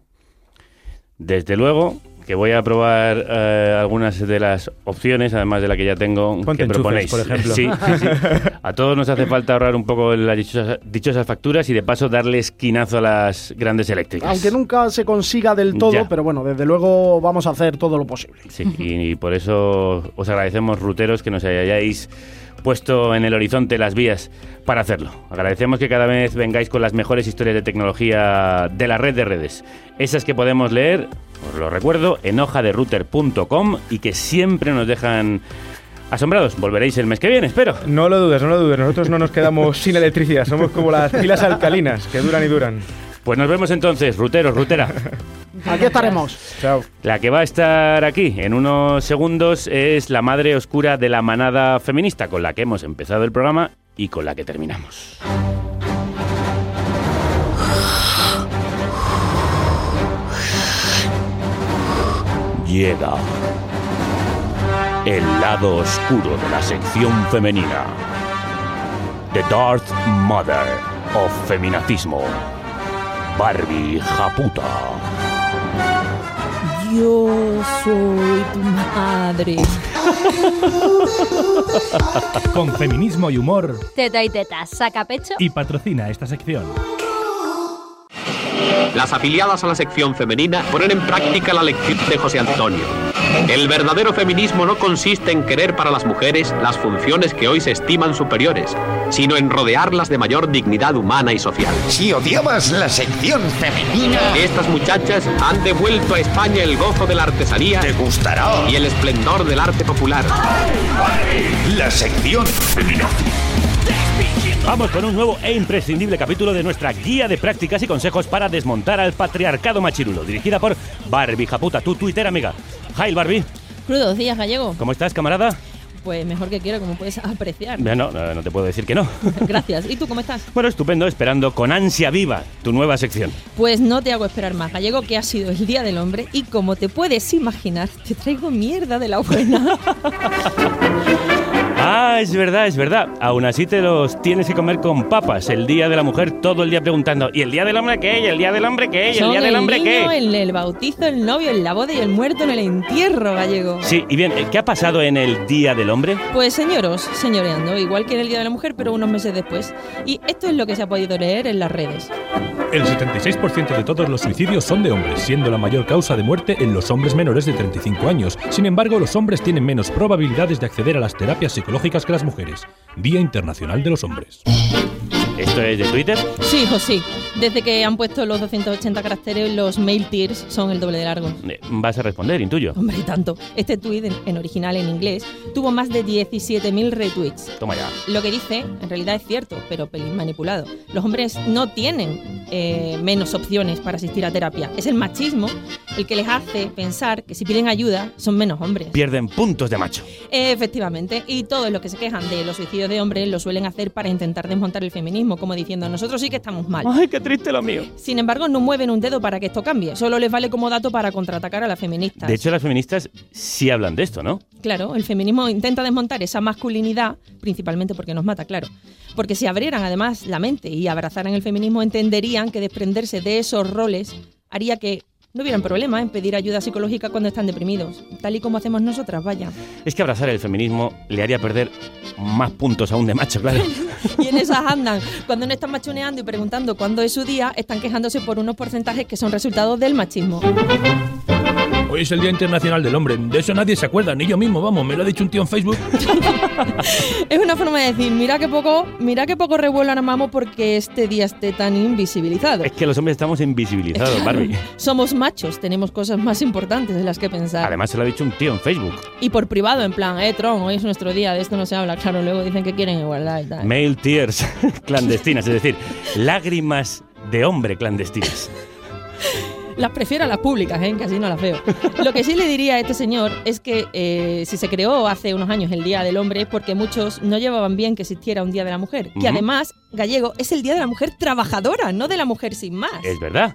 Desde luego que voy a probar eh, algunas de las opciones, además de la que ya tengo, Ponte que proponéis. por ejemplo. Sí, sí, sí. [LAUGHS] A todos nos hace falta ahorrar un poco las dichosas, dichosas facturas y de paso darle esquinazo a las grandes eléctricas. Aunque nunca se consiga del todo, Ya. pero bueno, desde luego vamos a hacer todo lo posible. Sí, y, por eso os agradecemos, ruteros, que nos hayáis puesto en el horizonte las vías para hacerlo. Agradecemos que cada vez vengáis con las mejores historias de tecnología de la red de redes. Esas que podemos leer, os lo recuerdo, en hojaderouter.com y que siempre nos dejan asombrados. Volveréis el mes que viene, espero. No lo dudes, no lo dudes. Nosotros no nos quedamos [LAUGHS] sin electricidad. Somos como las pilas alcalinas, que duran y duran. Pues nos vemos entonces, ruteros, rutera. [LAUGHS] Aquí estaremos. Chao. La que va a estar aquí en unos segundos es la madre oscura de la manada feminista, con la que hemos empezado el programa y con la que terminamos. Llega el lado oscuro de la sección femenina. The Darth Mother of Feminacismo. Barbie Japuta. Yo soy tu madre. [LAUGHS] Con feminismo y humor Teta y teta, saca pecho. y patrocina esta sección. Las afiliadas a la sección femenina ponen en práctica la lección de José Antonio. El verdadero feminismo no consiste en querer para las mujeres las funciones que hoy se estiman superiores, sino en rodearlas de mayor dignidad humana y social. Si odiabas la sección femenina, Estas muchachas han devuelto a España el gozo de la artesanía te gustará. y el esplendor del arte popular. La sección femenina. Vamos con un nuevo e imprescindible capítulo de nuestra guía de prácticas y consejos para desmontar al patriarcado machirulo, dirigida por Barbie Japuta, tu Twitter amiga. Hi Barbie, Crudos días, gallego. ¿cómo estás, camarada? Pues mejor que quiero, como puedes [LAUGHS] apreciar. No, no, no, no te puedo decir que no. [LAUGHS] Gracias. ¿Y tú cómo estás? Bueno, estupendo, esperando con ansia viva tu nueva sección. Pues no te hago esperar más, gallego, que ha sido el Día del Hombre y como te puedes imaginar, te traigo mierda de la buena. [LAUGHS] Ah, es verdad, es verdad. Aún así te los tienes que comer con papas. El día de la mujer todo el día preguntando, ¿y el día del hombre qué? ¿Y el día del hombre qué? ¿Y el día del hombre niño, qué? el, el bautizo, el novio, el la boda y el muerto en el entierro, gallego. Sí, y bien, ¿qué ha pasado en el día del hombre? Pues señoros, señoreando, igual que en el Día de la Mujer, pero unos meses después. Y esto es lo que se ha podido leer en las redes. El 76% de todos los suicidios son de hombres, siendo la mayor causa de muerte en los hombres menores de 35 años. Sin embargo, los hombres tienen menos probabilidades de acceder a las terapias psicológicas que las mujeres. Día Internacional de los Hombres. ¿Esto es de Twitter? Sí, hijo, sí. Desde que han puesto los 280 caracteres, los mail tiers son el doble de largo. Eh, Vas a responder, intuyo. Hombre, y tanto. Este tweet, en, en original en inglés, tuvo más de 17.000 retweets. Toma ya. Lo que dice, en realidad es cierto, pero pelín manipulado. Los hombres no tienen eh, menos opciones para asistir a terapia. Es el machismo el que les hace pensar que si piden ayuda son menos hombres. Pierden puntos de macho. Efectivamente, y todos los que se quejan de los suicidios de hombres lo suelen hacer para intentar desmontar el feminismo, como diciendo, nosotros sí que estamos mal. Ay, qué triste lo mío. Sin embargo, no mueven un dedo para que esto cambie, solo les vale como dato para contraatacar a las feministas. De hecho, las feministas sí hablan de esto, ¿no? Claro, el feminismo intenta desmontar esa masculinidad, principalmente porque nos mata, claro. Porque si abrieran además la mente y abrazaran el feminismo, entenderían que desprenderse de esos roles haría que no hubieran problema en pedir ayuda psicológica cuando están deprimidos, tal y como hacemos nosotras, vaya. Es que abrazar el feminismo le haría perder más puntos aún de macho, claro. [LAUGHS] Y en esas andan. Cuando no están machoneando y preguntando cuándo es su día, están quejándose por unos porcentajes que son resultados del machismo. Hoy es el Día Internacional del Hombre. De eso nadie se acuerda, ni yo mismo, vamos, me lo ha dicho un tío en Facebook. [LAUGHS] Es una forma de decir, mira qué poco, mira qué poco revuelo armamos porque este día esté tan invisibilizado. Es que los hombres estamos invisibilizados, Barbie. [LAUGHS] Somos machos, tenemos cosas más importantes en las que pensar. Además, se lo ha dicho un tío en Facebook. Y por privado, en plan, eh, Tron, hoy es nuestro día, de esto no se habla. Claro, luego dicen que quieren igualdad y tal. Male tears [LAUGHS] clandestinas, es decir, lágrimas de hombre clandestinas. Las prefiero a las públicas, ¿eh? que así no las veo. Lo que sí le diría a este señor es que eh, si se creó hace unos años el Día del Hombre es porque muchos no llevaban bien que existiera un Día de la Mujer. Que además, gallego, es el Día de la Mujer trabajadora, no de la mujer sin más. Es verdad.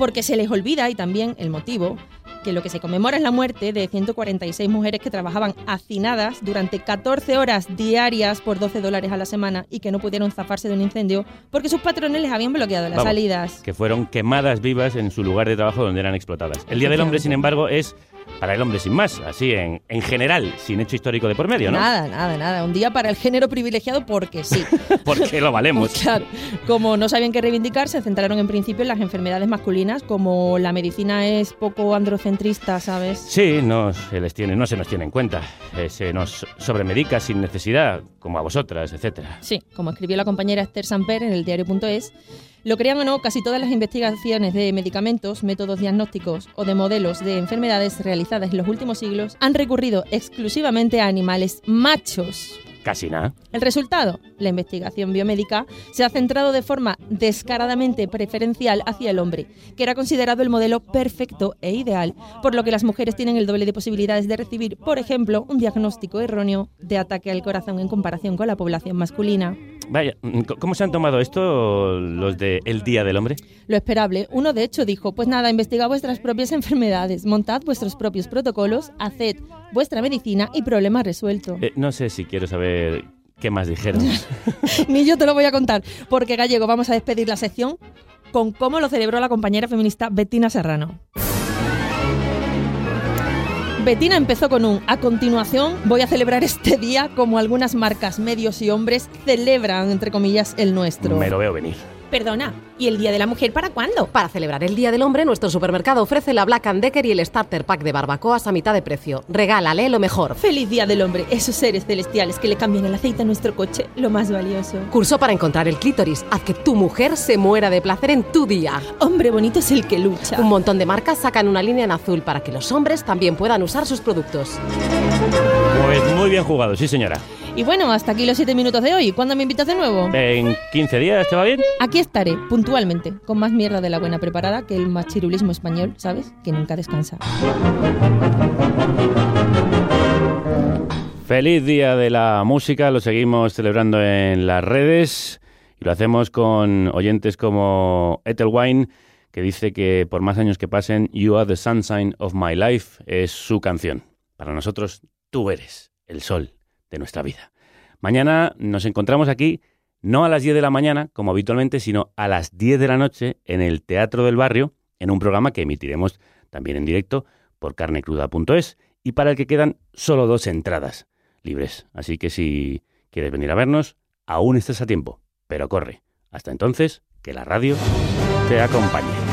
Porque se les olvida, y también el motivo, que lo que se conmemora es la muerte de 146 mujeres que trabajaban hacinadas durante 14 horas diarias por 12 dólares a la semana y que no pudieron zafarse de un incendio porque sus patrones les habían bloqueado las Vamos, salidas. Que fueron quemadas vivas en su lugar de trabajo donde eran explotadas. El Día del Hombre, sin embargo, es para el hombre sin más, así en, en general, sin hecho histórico de por medio, ¿no? Nada, nada, nada. Un día para el género privilegiado porque sí. [LAUGHS] Porque lo valemos. Claro, como no sabían qué reivindicar, se centraron en principio en las enfermedades masculinas, como la medicina es poco androcentrista, ¿sabes? Sí, no se les tiene, no se nos tiene en cuenta. Eh, se nos sobremedica sin necesidad, como a vosotras, etcétera. Sí, como escribió la compañera Esther Samper en el diario.es, lo crean o no, casi todas las investigaciones de medicamentos, métodos diagnósticos o de modelos de enfermedades realizadas en los últimos siglos han recurrido exclusivamente a animales machos. Casi nada. El resultado, la investigación biomédica, se ha centrado de forma descaradamente preferencial hacia el hombre, que era considerado el modelo perfecto e ideal, por lo que las mujeres tienen el doble de posibilidades de recibir, por ejemplo, un diagnóstico erróneo de ataque al corazón en comparación con la población masculina. Vaya, mm, ¿cómo se han tomado esto los de El Día del Hombre? Lo esperable, uno de hecho dijo, pues nada, investigad vuestras propias [LAUGHS] enfermedades, montad vuestros propios protocolos, haced vuestra medicina y problema resuelto. Eh, no sé si quiero saber qué más dijeron. [LAUGHS] Ni yo te lo voy a contar, porque Gallego vamos a despedir la sección con cómo lo celebró la compañera feminista Bettina Serrano. Bettina empezó con un a continuación voy a celebrar este día como algunas marcas, medios y hombres celebran, entre comillas, el nuestro. Me lo veo venir. Perdona, ¿y el Día de la Mujer para cuándo? Para celebrar el Día del Hombre, nuestro supermercado ofrece la Black and Decker y el Starter Pack de barbacoas a mitad de precio. Regálale lo mejor. Feliz Día del Hombre, esos seres celestiales que le cambian el aceite a nuestro coche, lo más valioso. Curso para encontrar el clítoris. Haz que tu mujer se muera de placer en tu día. Hombre bonito es el que lucha. Un montón de marcas sacan una línea en azul para que los hombres también puedan usar sus productos. Pues muy bien jugado, sí señora. Y bueno, hasta aquí los 7 minutos de hoy. ¿Cuándo me invitas de nuevo? En 15 días, ¿te va bien? Aquí estaré, puntualmente, con más mierda de la buena preparada que el machirulismo español, ¿sabes? Que nunca descansa. Feliz Día de la Música, lo seguimos celebrando en las redes y lo hacemos con oyentes como Ethelwine, que dice que por más años que pasen, You Are the Sunshine of My Life es su canción. Para nosotros, tú eres el sol de nuestra vida. Mañana nos encontramos aquí, no a las 10 de la mañana, como habitualmente, sino a las 10 de la noche en el Teatro del Barrio, en un programa que emitiremos también en directo por carnecruda.es y para el que quedan solo dos entradas libres. Así que si quieres venir a vernos, aún estás a tiempo, pero corre. Hasta entonces, Que la radio te acompañe.